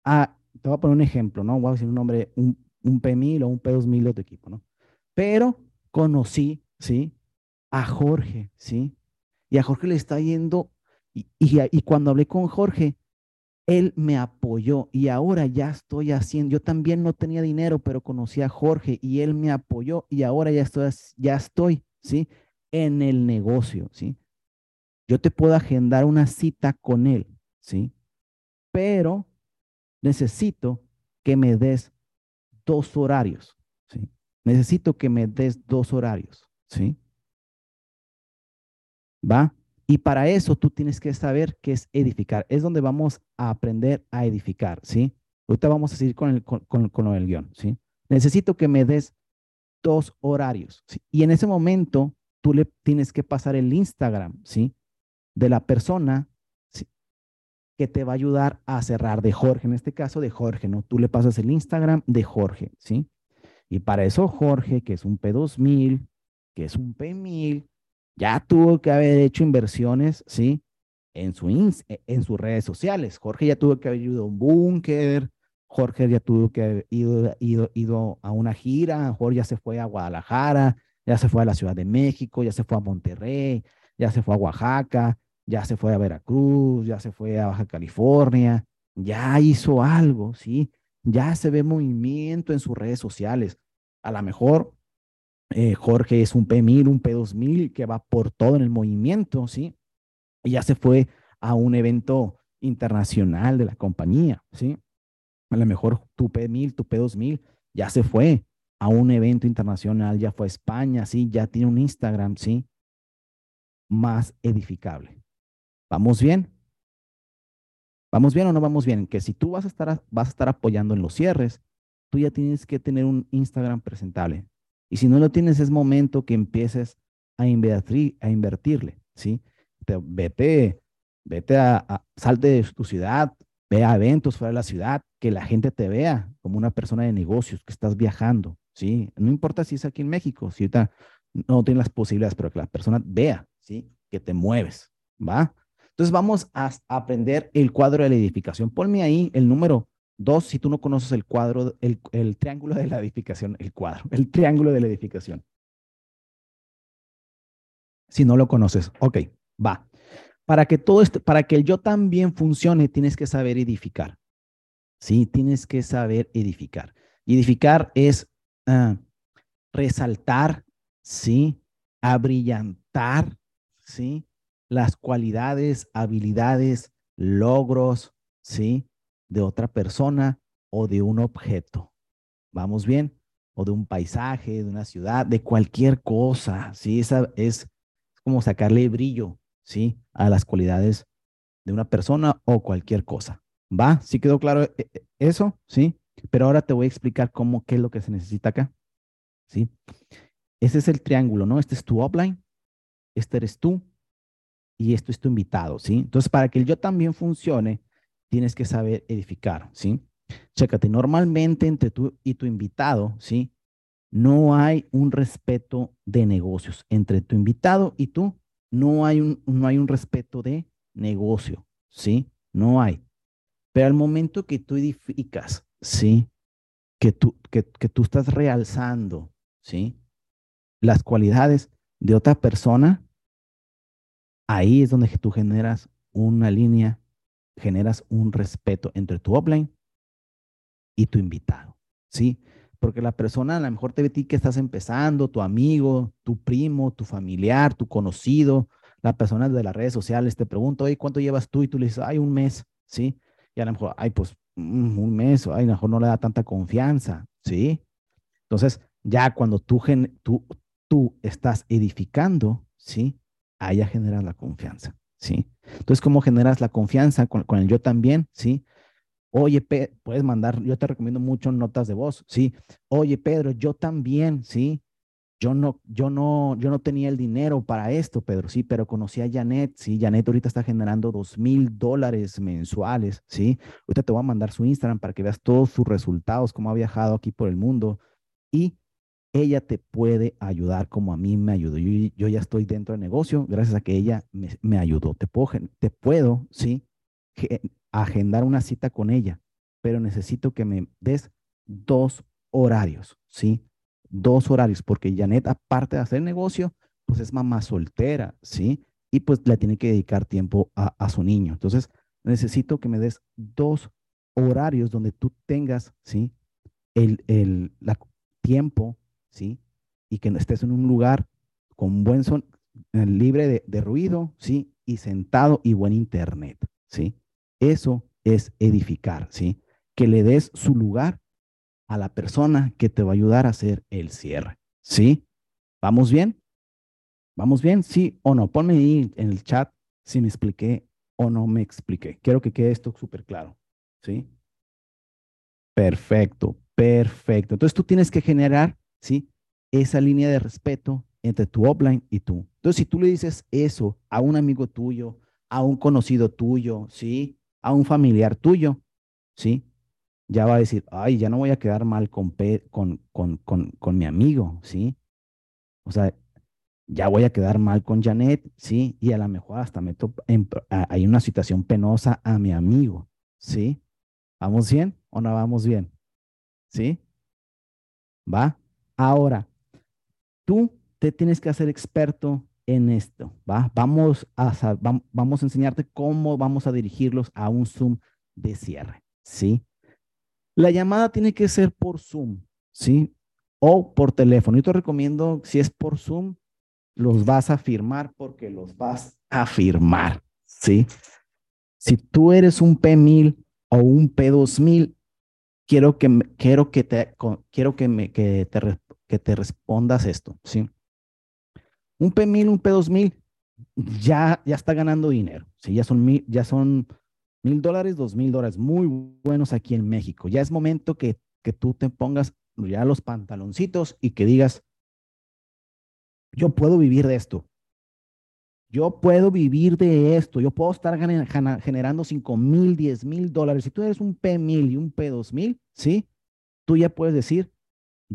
S1: a, te voy a poner un ejemplo, ¿no? Voy a decir un nombre, un, un P1000 o un P2000 de tu equipo, ¿no? Pero conocí, ¿sí? A Jorge, ¿sí? Y a Jorge le está yendo, y, y, cuando hablé con Jorge, él me apoyó y ahora ya estoy haciendo, yo también no tenía dinero, pero conocí a Jorge y él me apoyó y ahora ya estoy, ya estoy, ¿sí? En el negocio, ¿sí? Yo te puedo agendar una cita con él, ¿sí? Pero necesito que me des dos horarios, ¿sí? Necesito que me des dos horarios, ¿sí? ¿Va? Y para eso tú tienes que saber qué es edificar. Es donde vamos a aprender a edificar, ¿sí? Ahorita vamos a seguir con, el, con, con, lo del guion, ¿sí? Necesito que me des dos horarios, ¿sí? Y en ese momento tú le tienes que pasar el Instagram, ¿sí? De la persona ¿sí? que te va a ayudar a cerrar de Jorge, en este caso de Jorge, ¿no? Tú le pasas el Instagram de Jorge, ¿sí? Y para eso Jorge, que es un P2000, que es un P1000, ya tuvo que haber hecho inversiones, ¿sí? En, su e, en sus redes sociales. Jorge ya tuvo que haber ido a un búnker, Jorge ya tuvo que haber ido, ido, ido a una gira, Jorge ya se fue a Guadalajara, ya se fue a la Ciudad de México, ya se fue a Monterrey, ya se fue a Oaxaca, ya se fue a Veracruz, ya se fue a Baja California, ya hizo algo, ¿sí? Ya se ve movimiento en sus redes sociales. A lo mejor eh, Jorge es un P1000, un P2000 que va por todo en el movimiento, ¿sí? Y ya se fue a un evento internacional de la compañía, ¿sí? A lo mejor tu P1000, tu P2000 ya se fue a un evento internacional, ya fue a España, ¿sí? Ya tiene un Instagram, ¿sí? Más edificable. ¿Vamos bien? ¿Vamos bien o no vamos bien? Que si tú vas a estar, vas a estar apoyando en los cierres, tú ya tienes que tener un Instagram presentable. Y si no lo tienes, es momento que empieces a, invertir, invertirle, ¿sí? vete, vete a, salte de tu ciudad, ve a eventos fuera de la ciudad, que la gente te vea como una persona de negocios, que estás viajando, ¿sí? No importa si es aquí en México, si ahorita no tienes las posibilidades, pero que la persona vea, ¿sí? Que te mueves, ¿va? Entonces vamos a aprender el cuadro de la edificación. Ponme ahí el número Dos, si tú no conoces el cuadro, el, triángulo de la edificación, el cuadro, el triángulo de la edificación. Si no lo conoces, ok, va. Para que todo esto, para que el yo también funcione, tienes que saber edificar. Sí, tienes que saber edificar. edificar es uh, resaltar, sí, abrillantar, sí, las cualidades, habilidades, logros, sí, de otra persona o de un objeto. ¿Vamos bien? O de un paisaje, de una ciudad, de cualquier cosa. ¿sí? Esa es como sacarle brillo, ¿sí? A las cualidades de una persona o cualquier cosa. ¿Va? ¿Sí quedó claro eh, eh, eso? ¿Sí? Pero ahora te voy a explicar cómo, qué es lo que se necesita acá. ¿Sí? Ese es el triángulo, ¿no? Este es tu upline, este eres tú y esto es tu invitado, ¿sí? Entonces, para que el yo también funcione, tienes que saber edificar, ¿sí? Chécate, normalmente entre tú y tu invitado, ¿sí? No hay un respeto de negocios. Entre tu invitado y tú no hay un, no hay un respeto de negocio, ¿sí? No hay. Pero al momento que tú edificas, ¿sí? Que tú, que, que tú estás realzando, ¿sí? Las cualidades de otra persona, ahí es donde tú generas una línea, generas un respeto entre tu offline y tu invitado, ¿sí? Porque la persona a lo mejor te ve a ti que estás empezando, tu amigo, tu primo, tu familiar, tu conocido, la persona de las redes sociales te pregunta, oye, ¿cuánto llevas tú? Y tú le dices, ay, un mes, ¿sí? Y a lo mejor, ay, pues mm, un mes, ay, a lo mejor no le da tanta confianza, ¿sí? Entonces, ya cuando tú, tú, tú estás edificando, ¿sí? Ahí ya generas la confianza, ¿sí? Entonces, ¿cómo generas la confianza con, el yo también, ¿sí? Oye, puedes mandar, yo te recomiendo mucho notas de voz, ¿sí? Oye, Pedro, yo también, ¿sí? Yo no, yo no, yo no tenía el dinero para esto, Pedro, sí, pero conocí a Janet, sí, Janet ahorita está generando dos mil dólares mensuales, sí. Ahorita te voy a mandar su Instagram para que veas todos sus resultados, cómo ha viajado aquí por el mundo y ella te puede ayudar como a mí me ayudó. Yo, ya estoy dentro del negocio gracias a que ella me, ayudó. Te puedo, te puedo, sí, agendar una cita con ella, pero necesito que me des dos horarios, ¿sí? Dos horarios, porque Janet, aparte de hacer negocio, pues es mamá soltera, ¿sí? Y pues le tiene que dedicar tiempo a, su niño. Entonces, necesito que me des dos horarios donde tú tengas, ¿sí? El, el tiempo, ¿sí? Y que estés en un lugar con buen son, eh, libre de, ruido, ¿sí? Y sentado y buen internet, ¿sí? Eso es edificar, ¿sí? Que le des su lugar a la persona que te va a ayudar a hacer el cierre, ¿sí? ¿Vamos bien? ¿Vamos bien? ¿Sí o no? Ponme ahí en el chat si me expliqué o no me expliqué. Quiero que quede esto súper claro, ¿sí? Perfecto, perfecto. Entonces tú tienes que generar, ¿sí? Esa línea de respeto entre tu offline y tú. Entonces, si tú le dices eso a un amigo tuyo, a un conocido tuyo, ¿sí? a un familiar tuyo, ¿sí? Ya va a decir, ay, ya no voy a quedar mal con, con, con, con, con mi amigo, ¿sí? O sea, ya voy a quedar mal con Janet, ¿sí? Y a lo mejor hasta meto en, hay una situación penosa a mi amigo, ¿sí? ¿Vamos bien o no vamos bien? ¿Sí? ¿Va? Ahora, tú te tienes que hacer experto en esto, ¿va? Vamos a, vamos a enseñarte cómo vamos a dirigirlos a un Zoom de cierre, ¿sí? La llamada tiene que ser por Zoom, ¿sí? O por teléfono. Yo te recomiendo, si es por Zoom, los vas a firmar porque los vas a firmar, ¿sí? Si tú eres un P1000 o un P2000, quiero que, quiero que, te, quiero que, me, que, que te respondas esto, ¿sí? Un P1000, un P2000 ya, ya está ganando dinero. Sí, ya son mil, ya son mil dólares, dos mil dólares, muy buenos aquí en México. Ya es momento que, que tú te pongas ya los pantaloncitos y que digas, yo puedo vivir de esto. Yo puedo vivir de esto. Yo puedo estar generando cinco mil, diez mil dólares. Si tú eres un P1000 y un P2000, ¿sí? Tú ya puedes decir,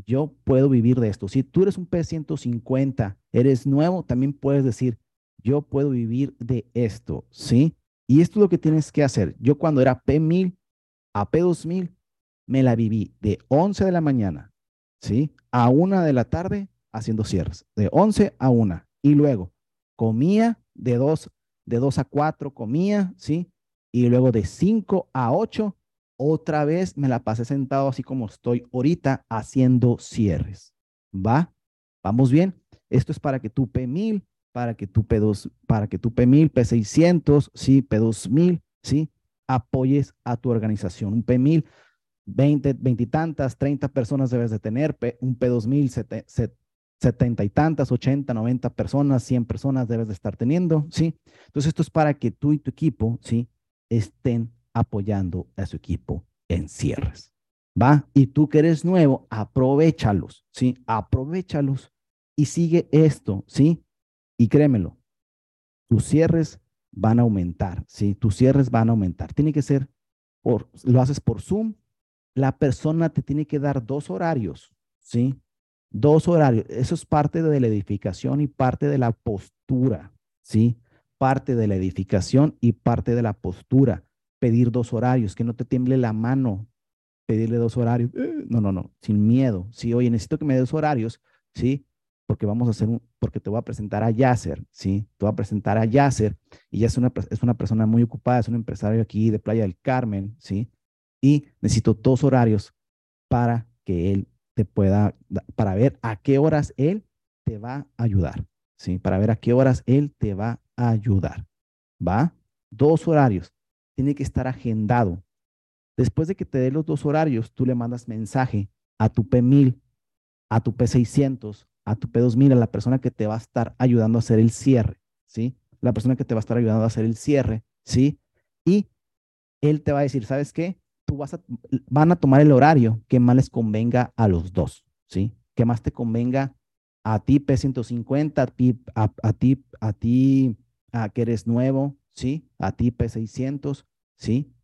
S1: yo puedo vivir de esto. Si tú eres un P150, eres nuevo, también puedes decir, yo puedo vivir de esto, ¿sí? Y esto es lo que tienes que hacer. Yo cuando era P1000 a P2000, me la viví de 11 de la mañana, ¿sí? A 1 de la tarde haciendo cierres, de 11 a 1. Y luego comía de 2, de 2 a 4, comía, ¿sí? Y luego de 5 a 8 otra vez me la pasé sentado así como estoy ahorita haciendo cierres. ¿Va? ¿Vamos bien? Esto es para que tu P1000, para que tu P2, para que tu P1000, P600, sí, P2000, sí, apoyes a tu organización. Un P1000, 20, 20 y tantas, 30 personas debes de tener, un P2000, 70 y tantas, 80, 90 personas, 100 personas debes de estar teniendo, ¿sí? Entonces esto es para que tú y tu equipo, ¿sí? Estén apoyando a su equipo en cierres. ¿Va? Y tú que eres nuevo, aprovechalos, ¿sí? Aprovechalos y sigue esto, ¿sí? Y créemelo, tus cierres van a aumentar, ¿sí? Tus cierres van a aumentar. Tiene que ser, por, lo haces por Zoom, la persona te tiene que dar dos horarios, ¿sí? Dos horarios. Eso es parte de la edificación y parte de la postura, ¿sí? Parte de la edificación y parte de la postura. Pedir dos horarios, que no te tiemble la mano pedirle dos horarios. Eh, no, no, no, sin miedo. Sí, oye, necesito que me des horarios, ¿sí? Porque vamos a hacer un, porque te voy a presentar a Yasser, ¿sí? Te voy a presentar a Yasser y ya es una, es una persona muy ocupada, es un empresario aquí de Playa del Carmen, ¿sí? Y necesito dos horarios para que él te pueda, para ver a qué horas él te va a ayudar, ¿sí? Para ver a qué horas él te va a ayudar, ¿va? Dos horarios. Tiene que estar agendado, Después de que te dé los dos horarios, tú le mandas mensaje a tu P1000, a tu P600, a tu P2000, a la persona que te va a estar ayudando a hacer el cierre, ¿sí? La persona que te va a estar ayudando a hacer el cierre, ¿sí? Y él te va a decir, ¿sabes qué? Tú vas a, van a tomar el horario que más les convenga a los dos, ¿sí? Que más te convenga a ti P150, a ti, a, ti, a ti, a que eres nuevo, ¿sí? A ti P600, ¿sí?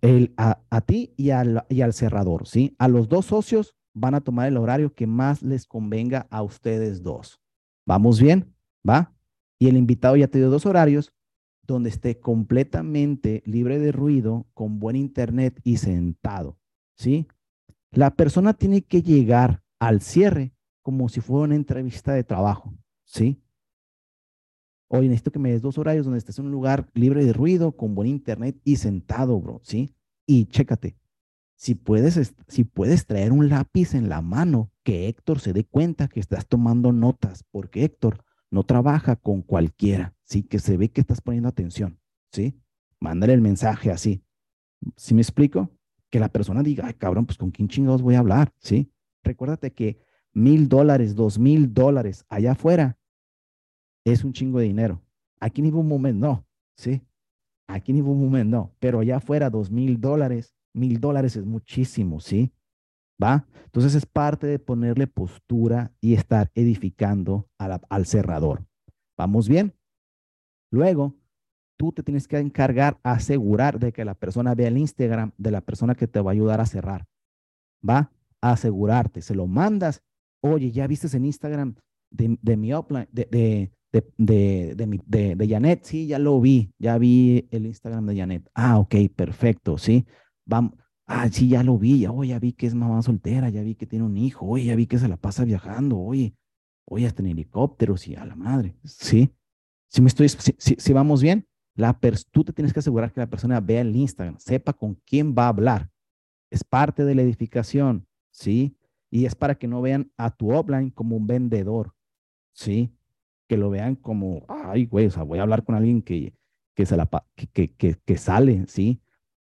S1: el, a, ti y al, y al cerrador, ¿sí? A los dos socios van a tomar el horario que más les convenga a ustedes dos. ¿Vamos bien? ¿Va? Y el invitado ya te dio dos horarios donde esté completamente libre de ruido, con buen internet y sentado, ¿sí? La persona tiene que llegar al cierre como si fuera una entrevista de trabajo, ¿sí? Oye, necesito que me des dos horarios donde estés en un lugar libre de ruido, con buen internet y sentado, bro, ¿sí? Y chécate, si puedes, si puedes traer un lápiz en la mano, que Héctor se dé cuenta que estás tomando notas, porque Héctor no trabaja con cualquiera, ¿sí? Que se ve que estás poniendo atención, ¿sí? Mándale el mensaje así. ¿Sí me explico? Que la persona diga, ay, cabrón, pues con quién chingados voy a hablar, ¿sí? Recuérdate que mil dólares, dos mil dólares allá afuera es un chingo de dinero. Aquí en ningún momento no, ¿sí? Aquí en ningún momento no, pero allá afuera dos mil dólares, mil dólares es muchísimo, ¿sí? ¿Va? Entonces es parte de ponerle postura y estar edificando al cerrador. ¿Vamos bien? Luego, tú te tienes que encargar, asegurar de que la persona vea el Instagram de la persona que te va a ayudar a cerrar. ¿Va? asegurarte, se lo mandas. Oye, ¿ya viste en Instagram de, de mi upline, de, de, de, de, de, Janet, sí, ya lo vi, ya vi el Instagram de Janet. Ah, ok, perfecto, sí. Vamos. Ah, sí, ya lo vi, ya, ya vi que es mamá soltera, ya vi que tiene un hijo, oye, ya vi que se la pasa viajando, oye, oye, hasta en helicóptero, sí, a la madre, sí. Si me estoy, si, si, vamos bien, la tú te tienes que asegurar que la persona vea el Instagram, sepa con quién va a hablar. Es parte de la edificación, ¿sí? Y es para que no vean a tu offline como un vendedor, ¿sí? Que lo vean como, ay, güey, o sea, voy a hablar con alguien que, que, se la, que, que, que, sale, ¿sí?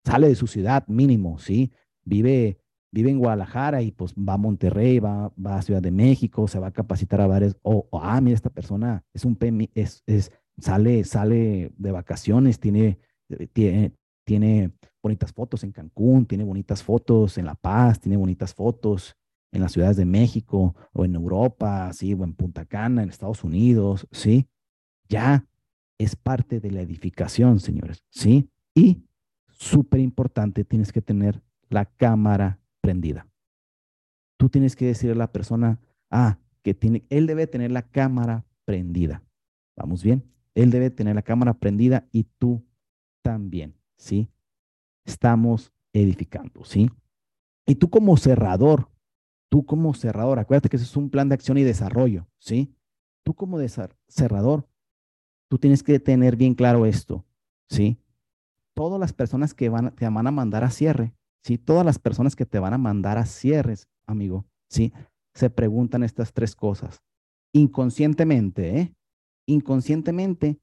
S1: Sale de su ciudad mínimo, ¿sí? Vive, vive en Guadalajara y pues va a Monterrey, va, va a Ciudad de México, se va a capacitar a varios, o, ah, mira, esta persona es un es, es, sale, sale de vacaciones, tiene, eh, tiene, tiene bonitas fotos en Cancún, tiene bonitas fotos en La Paz, tiene bonitas fotos en las ciudades de México o en Europa, ¿sí? o en Punta Cana, en Estados Unidos, ¿sí? Ya es parte de la edificación, señores, ¿sí? Y súper importante, tienes que tener la cámara prendida. Tú tienes que decirle a la persona, ah, que tiene, él debe tener la cámara prendida. ¿Vamos bien? Él debe tener la cámara prendida y tú también, ¿sí? Estamos edificando, ¿sí? Y tú como cerrador, Tú como cerrador, acuérdate que eso es un plan de acción y desarrollo, ¿sí? Tú como cerrador, tú tienes que tener bien claro esto, ¿sí? Todas las personas que van, te van a mandar a cierre, ¿sí? Todas las personas que te van a mandar a cierres, amigo, ¿sí? Se preguntan estas tres cosas. Inconscientemente, ¿eh? Inconscientemente,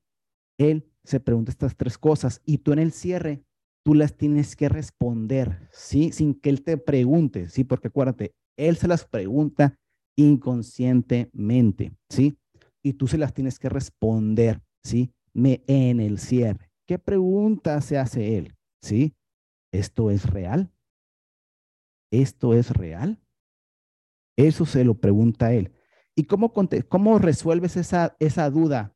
S1: él se pregunta estas tres cosas y tú en el cierre tú las tienes que responder, ¿sí? Sin que él te pregunte, ¿sí? Porque acuérdate, él se las pregunta inconscientemente, ¿sí? Y tú se las tienes que responder, ¿sí? Me, en el cierre. ¿Qué pregunta se hace él? ¿Sí? ¿Esto es real? ¿Esto es real? Eso se lo pregunta él. ¿Y cómo, cómo resuelves esa, esa duda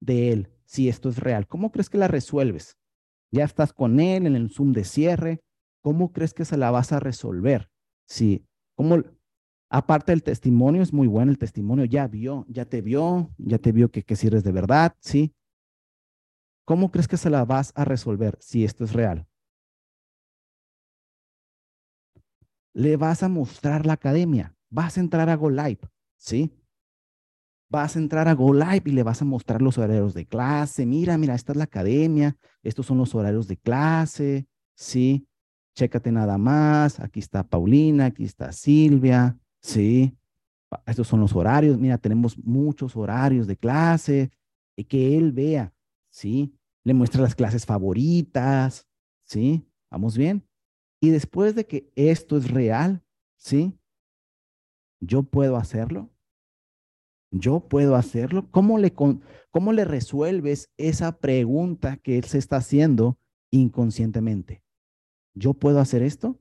S1: de él si esto es real? ¿Cómo crees que la resuelves? Ya estás con él en el Zoom de cierre. ¿Cómo crees que se la vas a resolver? Si ¿Cómo? Aparte el testimonio es muy bueno, el testimonio ya vio, ya te vio, ya te vio que, que si eres de verdad, ¿sí? ¿Cómo crees que se la vas a resolver si esto es real? Le vas a mostrar la academia, vas a entrar a Go Live, ¿sí? Vas a entrar a Go Live y le vas a mostrar los horarios de clase. Mira, mira, esta es la academia, estos son los horarios de clase, ¿sí? Chécate nada más, aquí está Paulina, aquí está Silvia, ¿sí? Estos son los horarios, mira, tenemos muchos horarios de clase, y que él vea, ¿sí? Le muestra las clases favoritas, ¿sí? ¿Vamos bien? Y después de que esto es real, ¿sí? Yo puedo hacerlo. Yo puedo hacerlo. ¿Cómo le, cómo le resuelves esa pregunta que él se está haciendo inconscientemente? ¿Yo puedo hacer esto?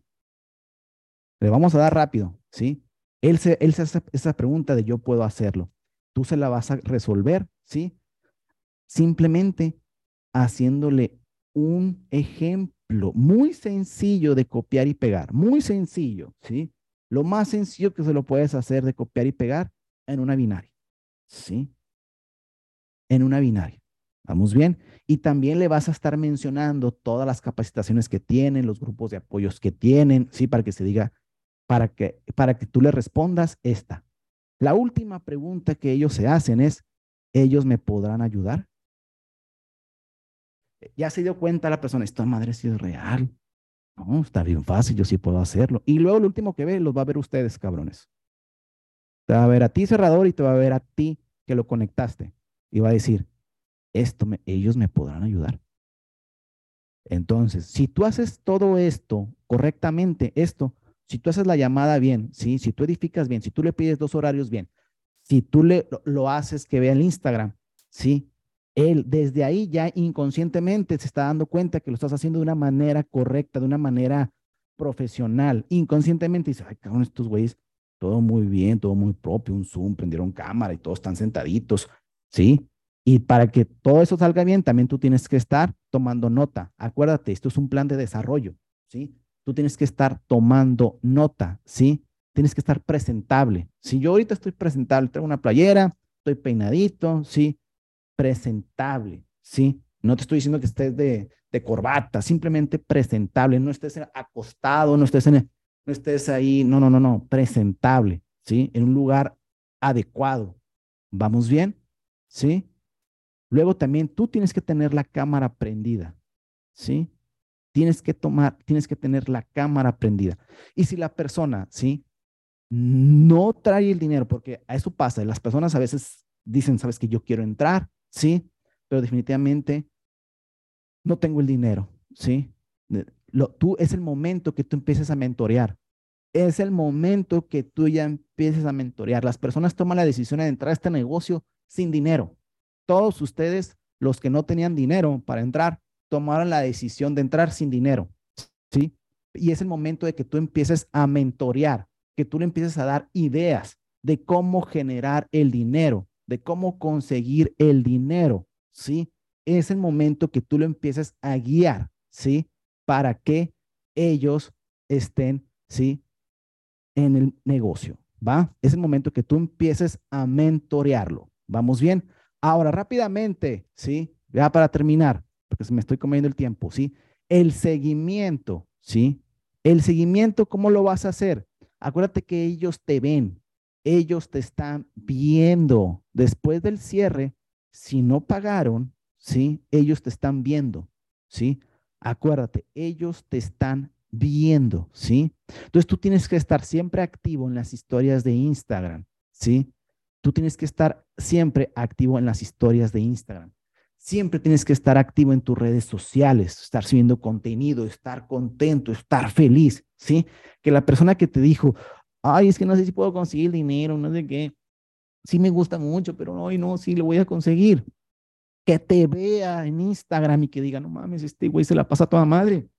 S1: Le vamos a dar rápido, ¿sí? Él se, él se hace esa pregunta de yo puedo hacerlo. Tú se la vas a resolver, ¿sí? Simplemente haciéndole un ejemplo muy sencillo de copiar y pegar, muy sencillo, ¿sí? Lo más sencillo que se lo puedes hacer de copiar y pegar en una binaria, ¿sí? En una binaria. ¿Vamos bien? Y también le vas a estar mencionando todas las capacitaciones que tienen, los grupos de apoyos que tienen, ¿sí? Para que se diga, para que, para que tú le respondas esta. La última pregunta que ellos se hacen es, ¿ellos me podrán ayudar? Ya se dio cuenta la persona, esta madre sí es real. No, está bien fácil, yo sí puedo hacerlo. Y luego lo último que ve, los va a ver ustedes, cabrones. Te va a ver a ti cerrador y te va a ver a ti que lo conectaste. Y va a decir, esto ellos me podrán ayudar. Entonces, si tú haces todo esto correctamente, esto, si tú haces la llamada bien, ¿sí? si tú edificas bien, si tú le pides dos horarios bien, si tú le, lo haces que vea el Instagram, ¿sí? Él desde ahí ya inconscientemente se está dando cuenta que lo estás haciendo de una manera correcta, de una manera profesional. Inconscientemente dice, ay, cabrón, estos güeyes, todo muy bien, todo muy propio, un Zoom, prendieron cámara y todos están sentaditos, ¿sí? Y para que todo eso salga bien, también tú tienes que estar tomando nota. Acuérdate, esto es un plan de desarrollo, ¿sí? Tú tienes que estar tomando nota, ¿sí? Tienes que estar presentable. Si yo ahorita estoy presentable, tengo una playera, estoy peinadito, ¿sí? Presentable, ¿sí? No te estoy diciendo que estés de, de corbata, simplemente presentable, no estés acostado, no estés, en, no estés ahí, no, no, no, no, presentable, ¿sí? En un lugar adecuado. ¿Vamos bien? ¿Sí? Luego también tú tienes que tener la cámara prendida, ¿sí? Tienes que tomar, tienes que tener la cámara prendida. Y si la persona, ¿sí? No trae el dinero, porque a eso pasa, las personas a veces dicen, sabes que yo quiero entrar, ¿sí? Pero definitivamente no tengo el dinero, ¿sí? Tú, es el momento que tú empieces a mentorear. Es el momento que tú ya empieces a mentorear. Las personas toman la decisión de entrar a este negocio sin dinero todos ustedes, los que no tenían dinero para entrar, tomaron la decisión de entrar sin dinero, ¿sí? Y es el momento de que tú empieces a mentorear, que tú le empieces a dar ideas de cómo generar el dinero, de cómo conseguir el dinero, ¿sí? Es el momento que tú lo empieces a guiar, ¿sí? Para que ellos estén, ¿sí? En el negocio, ¿va? Es el momento que tú empieces a mentorearlo. ¿Vamos bien? Ahora, rápidamente, ¿sí? Ya para terminar, porque me estoy comiendo el tiempo, ¿sí? El seguimiento, ¿sí? El seguimiento, ¿cómo lo vas a hacer? Acuérdate que ellos te ven, ellos te están viendo. Después del cierre, si no pagaron, ¿sí? Ellos te están viendo, ¿sí? Acuérdate, ellos te están viendo, ¿sí? Entonces tú tienes que estar siempre activo en las historias de Instagram, ¿sí? Tú tienes que estar siempre activo en las historias de Instagram. Siempre tienes que estar activo en tus redes sociales, estar subiendo contenido, estar contento, estar feliz, ¿sí? Que la persona que te dijo, ay, es que no sé si puedo conseguir dinero, no sé qué, sí me gusta mucho, pero hoy no, sí lo voy a conseguir. Que te vea en Instagram y que diga, no mames, este güey se la pasa a toda madre.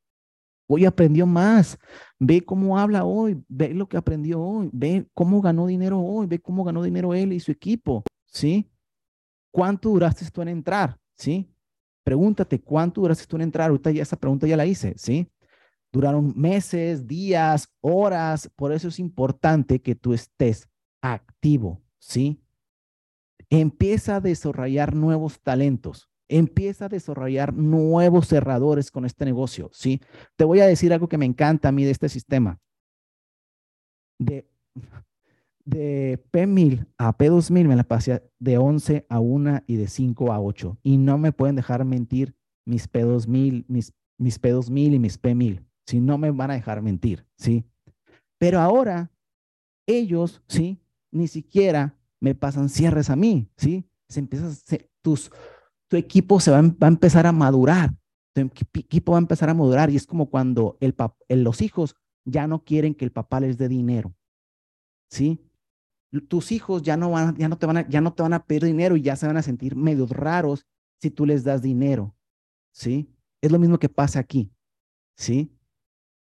S1: Hoy aprendió más. Ve cómo habla hoy, ve lo que aprendió hoy, ve cómo ganó dinero hoy, ve cómo ganó dinero él y su equipo, ¿sí? ¿Cuánto duraste tú en entrar? ¿Sí? Pregúntate, ¿cuánto duraste tú en entrar? Ahorita ya esa pregunta ya la hice, ¿sí? duraron meses, días, horas. Por eso es importante que tú estés activo, ¿sí? Empieza a desarrollar nuevos talentos. Empieza a desarrollar nuevos cerradores con este negocio, ¿sí? Te voy a decir algo que me encanta a mí de este sistema. De, de P1000 a P2000 me la pasé de 11 a 1 y de 5 a 8. Y no me pueden dejar mentir mis P2000, mis, mis P2000 y mis P1000. Si no me van a dejar mentir, ¿sí? Pero ahora ellos, ¿sí? Ni siquiera me pasan cierres a mí, ¿sí? Se empieza, tus, tu equipo se va, a empezar a madurar, tu equipo va a empezar a madurar y es como cuando el, los hijos ya no quieren que el papá les dé dinero, ¿sí? Tus hijos ya no, van, ya, no te van a, ya no te van a pedir dinero y ya se van a sentir medios raros si tú les das dinero, ¿sí? Es lo mismo que pasa aquí, ¿sí?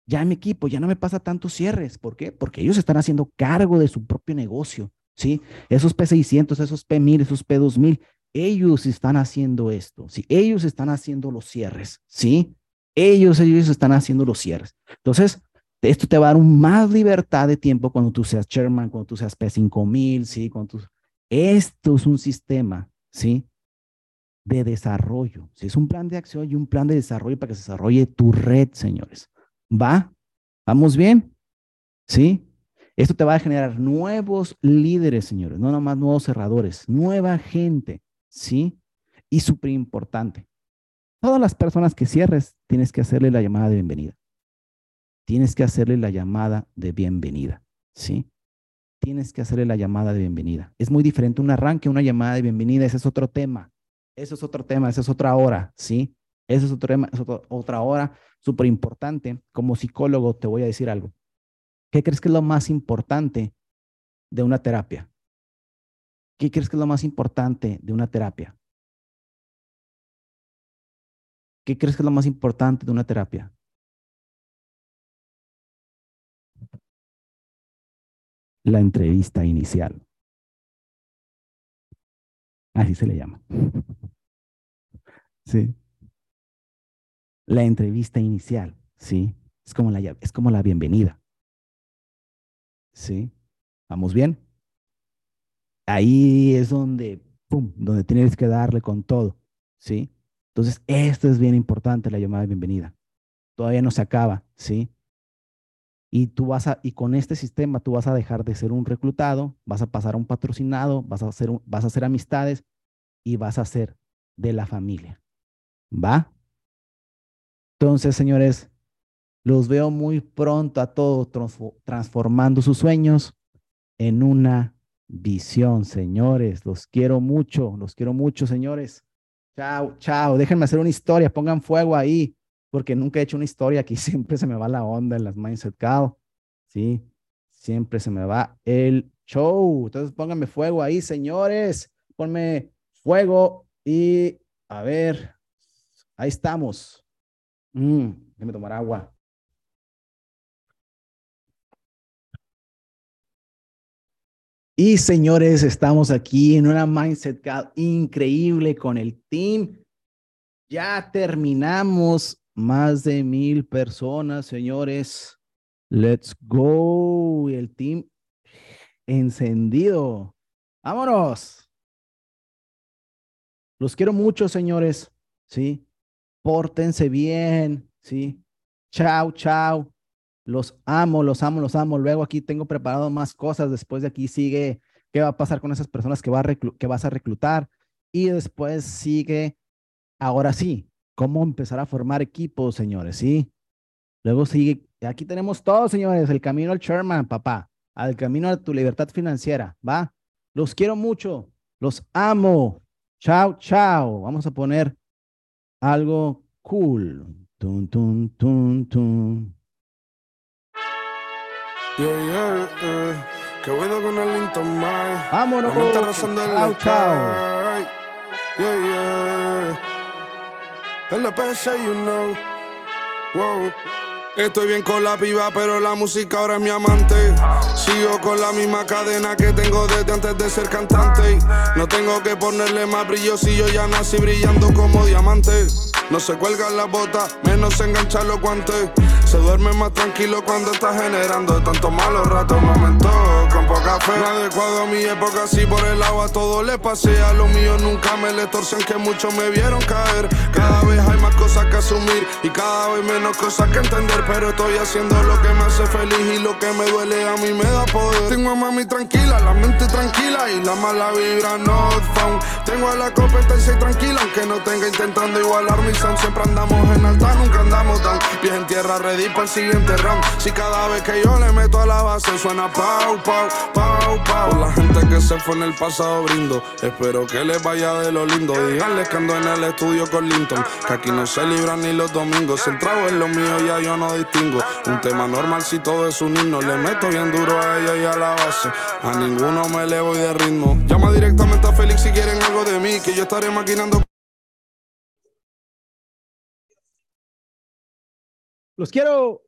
S1: Ya en mi equipo ya no me pasa tantos cierres. ¿Por qué? Porque ellos están haciendo cargo de su propio negocio. ¿sí? Esos P600, esos P1000, esos P2000, ellos están haciendo esto. ¿sí? Ellos están haciendo los cierres. ¿sí? Ellos, ellos están haciendo los cierres. Entonces, esto te va a dar más libertad de tiempo cuando tú seas chairman, cuando tú seas P5000, ¿sí? Cuando tú... Esto es un sistema, ¿sí? De desarrollo. Es un plan de acción y un plan de desarrollo para que se desarrolle tu red, señores. ¿Va? ¿Vamos bien? ¿Sí? Esto te va a generar nuevos líderes, señores, no nomás nuevos cerradores, nueva gente, ¿sí? Y súper importante, todas las personas que cierres, tienes que hacerle la llamada de bienvenida. Tienes que hacerle la llamada de bienvenida, ¿sí? Tienes que hacerle la llamada de bienvenida. Es muy diferente un arranque, una llamada de bienvenida, ese es otro tema. Eso es otro tema, esa es otra hora, ¿sí? Ese es otro tema, es otra hora súper importante. Como psicólogo te voy a decir algo. ¿Qué crees que es lo más importante de una terapia? ¿Qué crees que es lo más importante de una terapia? ¿Qué crees que es lo más importante de una terapia? La entrevista inicial. Así se le llama. Sí la entrevista inicial, ¿sí? Es como la, es como la bienvenida. ¿Sí? ¿Vamos bien? Ahí es donde, pum, donde tienes que darle con todo, ¿sí? Entonces, esto es bien importante, la llamada de bienvenida. Todavía no se acaba, ¿sí? Y tú vas a, y con este sistema tú vas a dejar de ser un reclutado, vas a pasar a un patrocinado, vas a hacer, vas a hacer amistades y vas a ser de la familia. ¿Va? Entonces, señores, los veo muy pronto a todos transformando sus sueños en una visión, señores. Los quiero mucho, los quiero mucho, señores. Chao, chao. Déjenme hacer una historia, pongan fuego ahí, porque nunca he hecho una historia aquí. Siempre se me va la onda en las Mindset Cow. Sí, siempre se me va el show. Entonces pónganme fuego ahí, señores. Ponme fuego y a ver, ahí estamos. Mm, déjame tomar agua. Y señores, estamos aquí en una Mindset increíble con el team. Ya terminamos más de mil personas, señores. Let's go. el team encendido. Vámonos. Los quiero mucho, señores. Sí pórtense bien, ¿sí? Chao, chao. Los amo, los amo, los amo. Luego aquí tengo preparado más cosas. Después de aquí sigue qué va a pasar con esas personas que, va que vas a reclutar. Y después sigue, ahora sí, cómo empezar a formar equipos, señores, ¿sí? Luego sigue, aquí tenemos todo, señores, el camino al Sherman, papá, al camino a tu libertad financiera, ¿va? Los quiero mucho, los amo. Chao, chao. Vamos a poner algo cool. Tun, tun, tun, tun.
S2: Yeah, yeah, yeah. Qué bueno con el Linton Mike.
S1: Vámonos. Chao, chao.
S2: Yeah, yeah. You know. Wow. Estoy bien con la piba, pero la música ahora es mi amante. Sigo con la misma cadena que tengo desde antes de ser cantante. No tengo que ponerle más brillo si yo ya nací brillando como diamante. No se cuelgan las botas, menos se enganchan los guantes. Se duerme más tranquilo cuando está generando tantos malos ratos, momentos con poca fe. No adecuado a mi época, así por el agua todo le pasé. A lo mío nunca me le torcen que muchos me vieron caer. Cada vez hay más cosas que asumir y cada vez menos cosas que entender. Pero estoy haciendo lo que me hace feliz y lo que me duele a mí me da poder. Tengo a mami tranquila, la mente tranquila y la mala vibra no found. Tengo a la competencia tranquila, aunque no tenga intentando igualar mi sound. Siempre andamos en alta, nunca andamos down. Pies en tierra, ready para el siguiente round. Si cada vez que yo le meto a la base suena pau, pau, pau, pau. Por la gente que se fue en el pasado brindo. Espero que les vaya de lo lindo. Díganles que ando en el estudio con Linton. Que aquí no se libran ni los domingos. El trago es lo mío, ya yo no distingo. Un tema normal si todo es un himno. Le meto bien duro a ella y a la base. A ninguno me le voy de ritmo. Llama directamente a Félix si quieren algo de mí. Que yo estaré maquinando.
S1: Los quiero.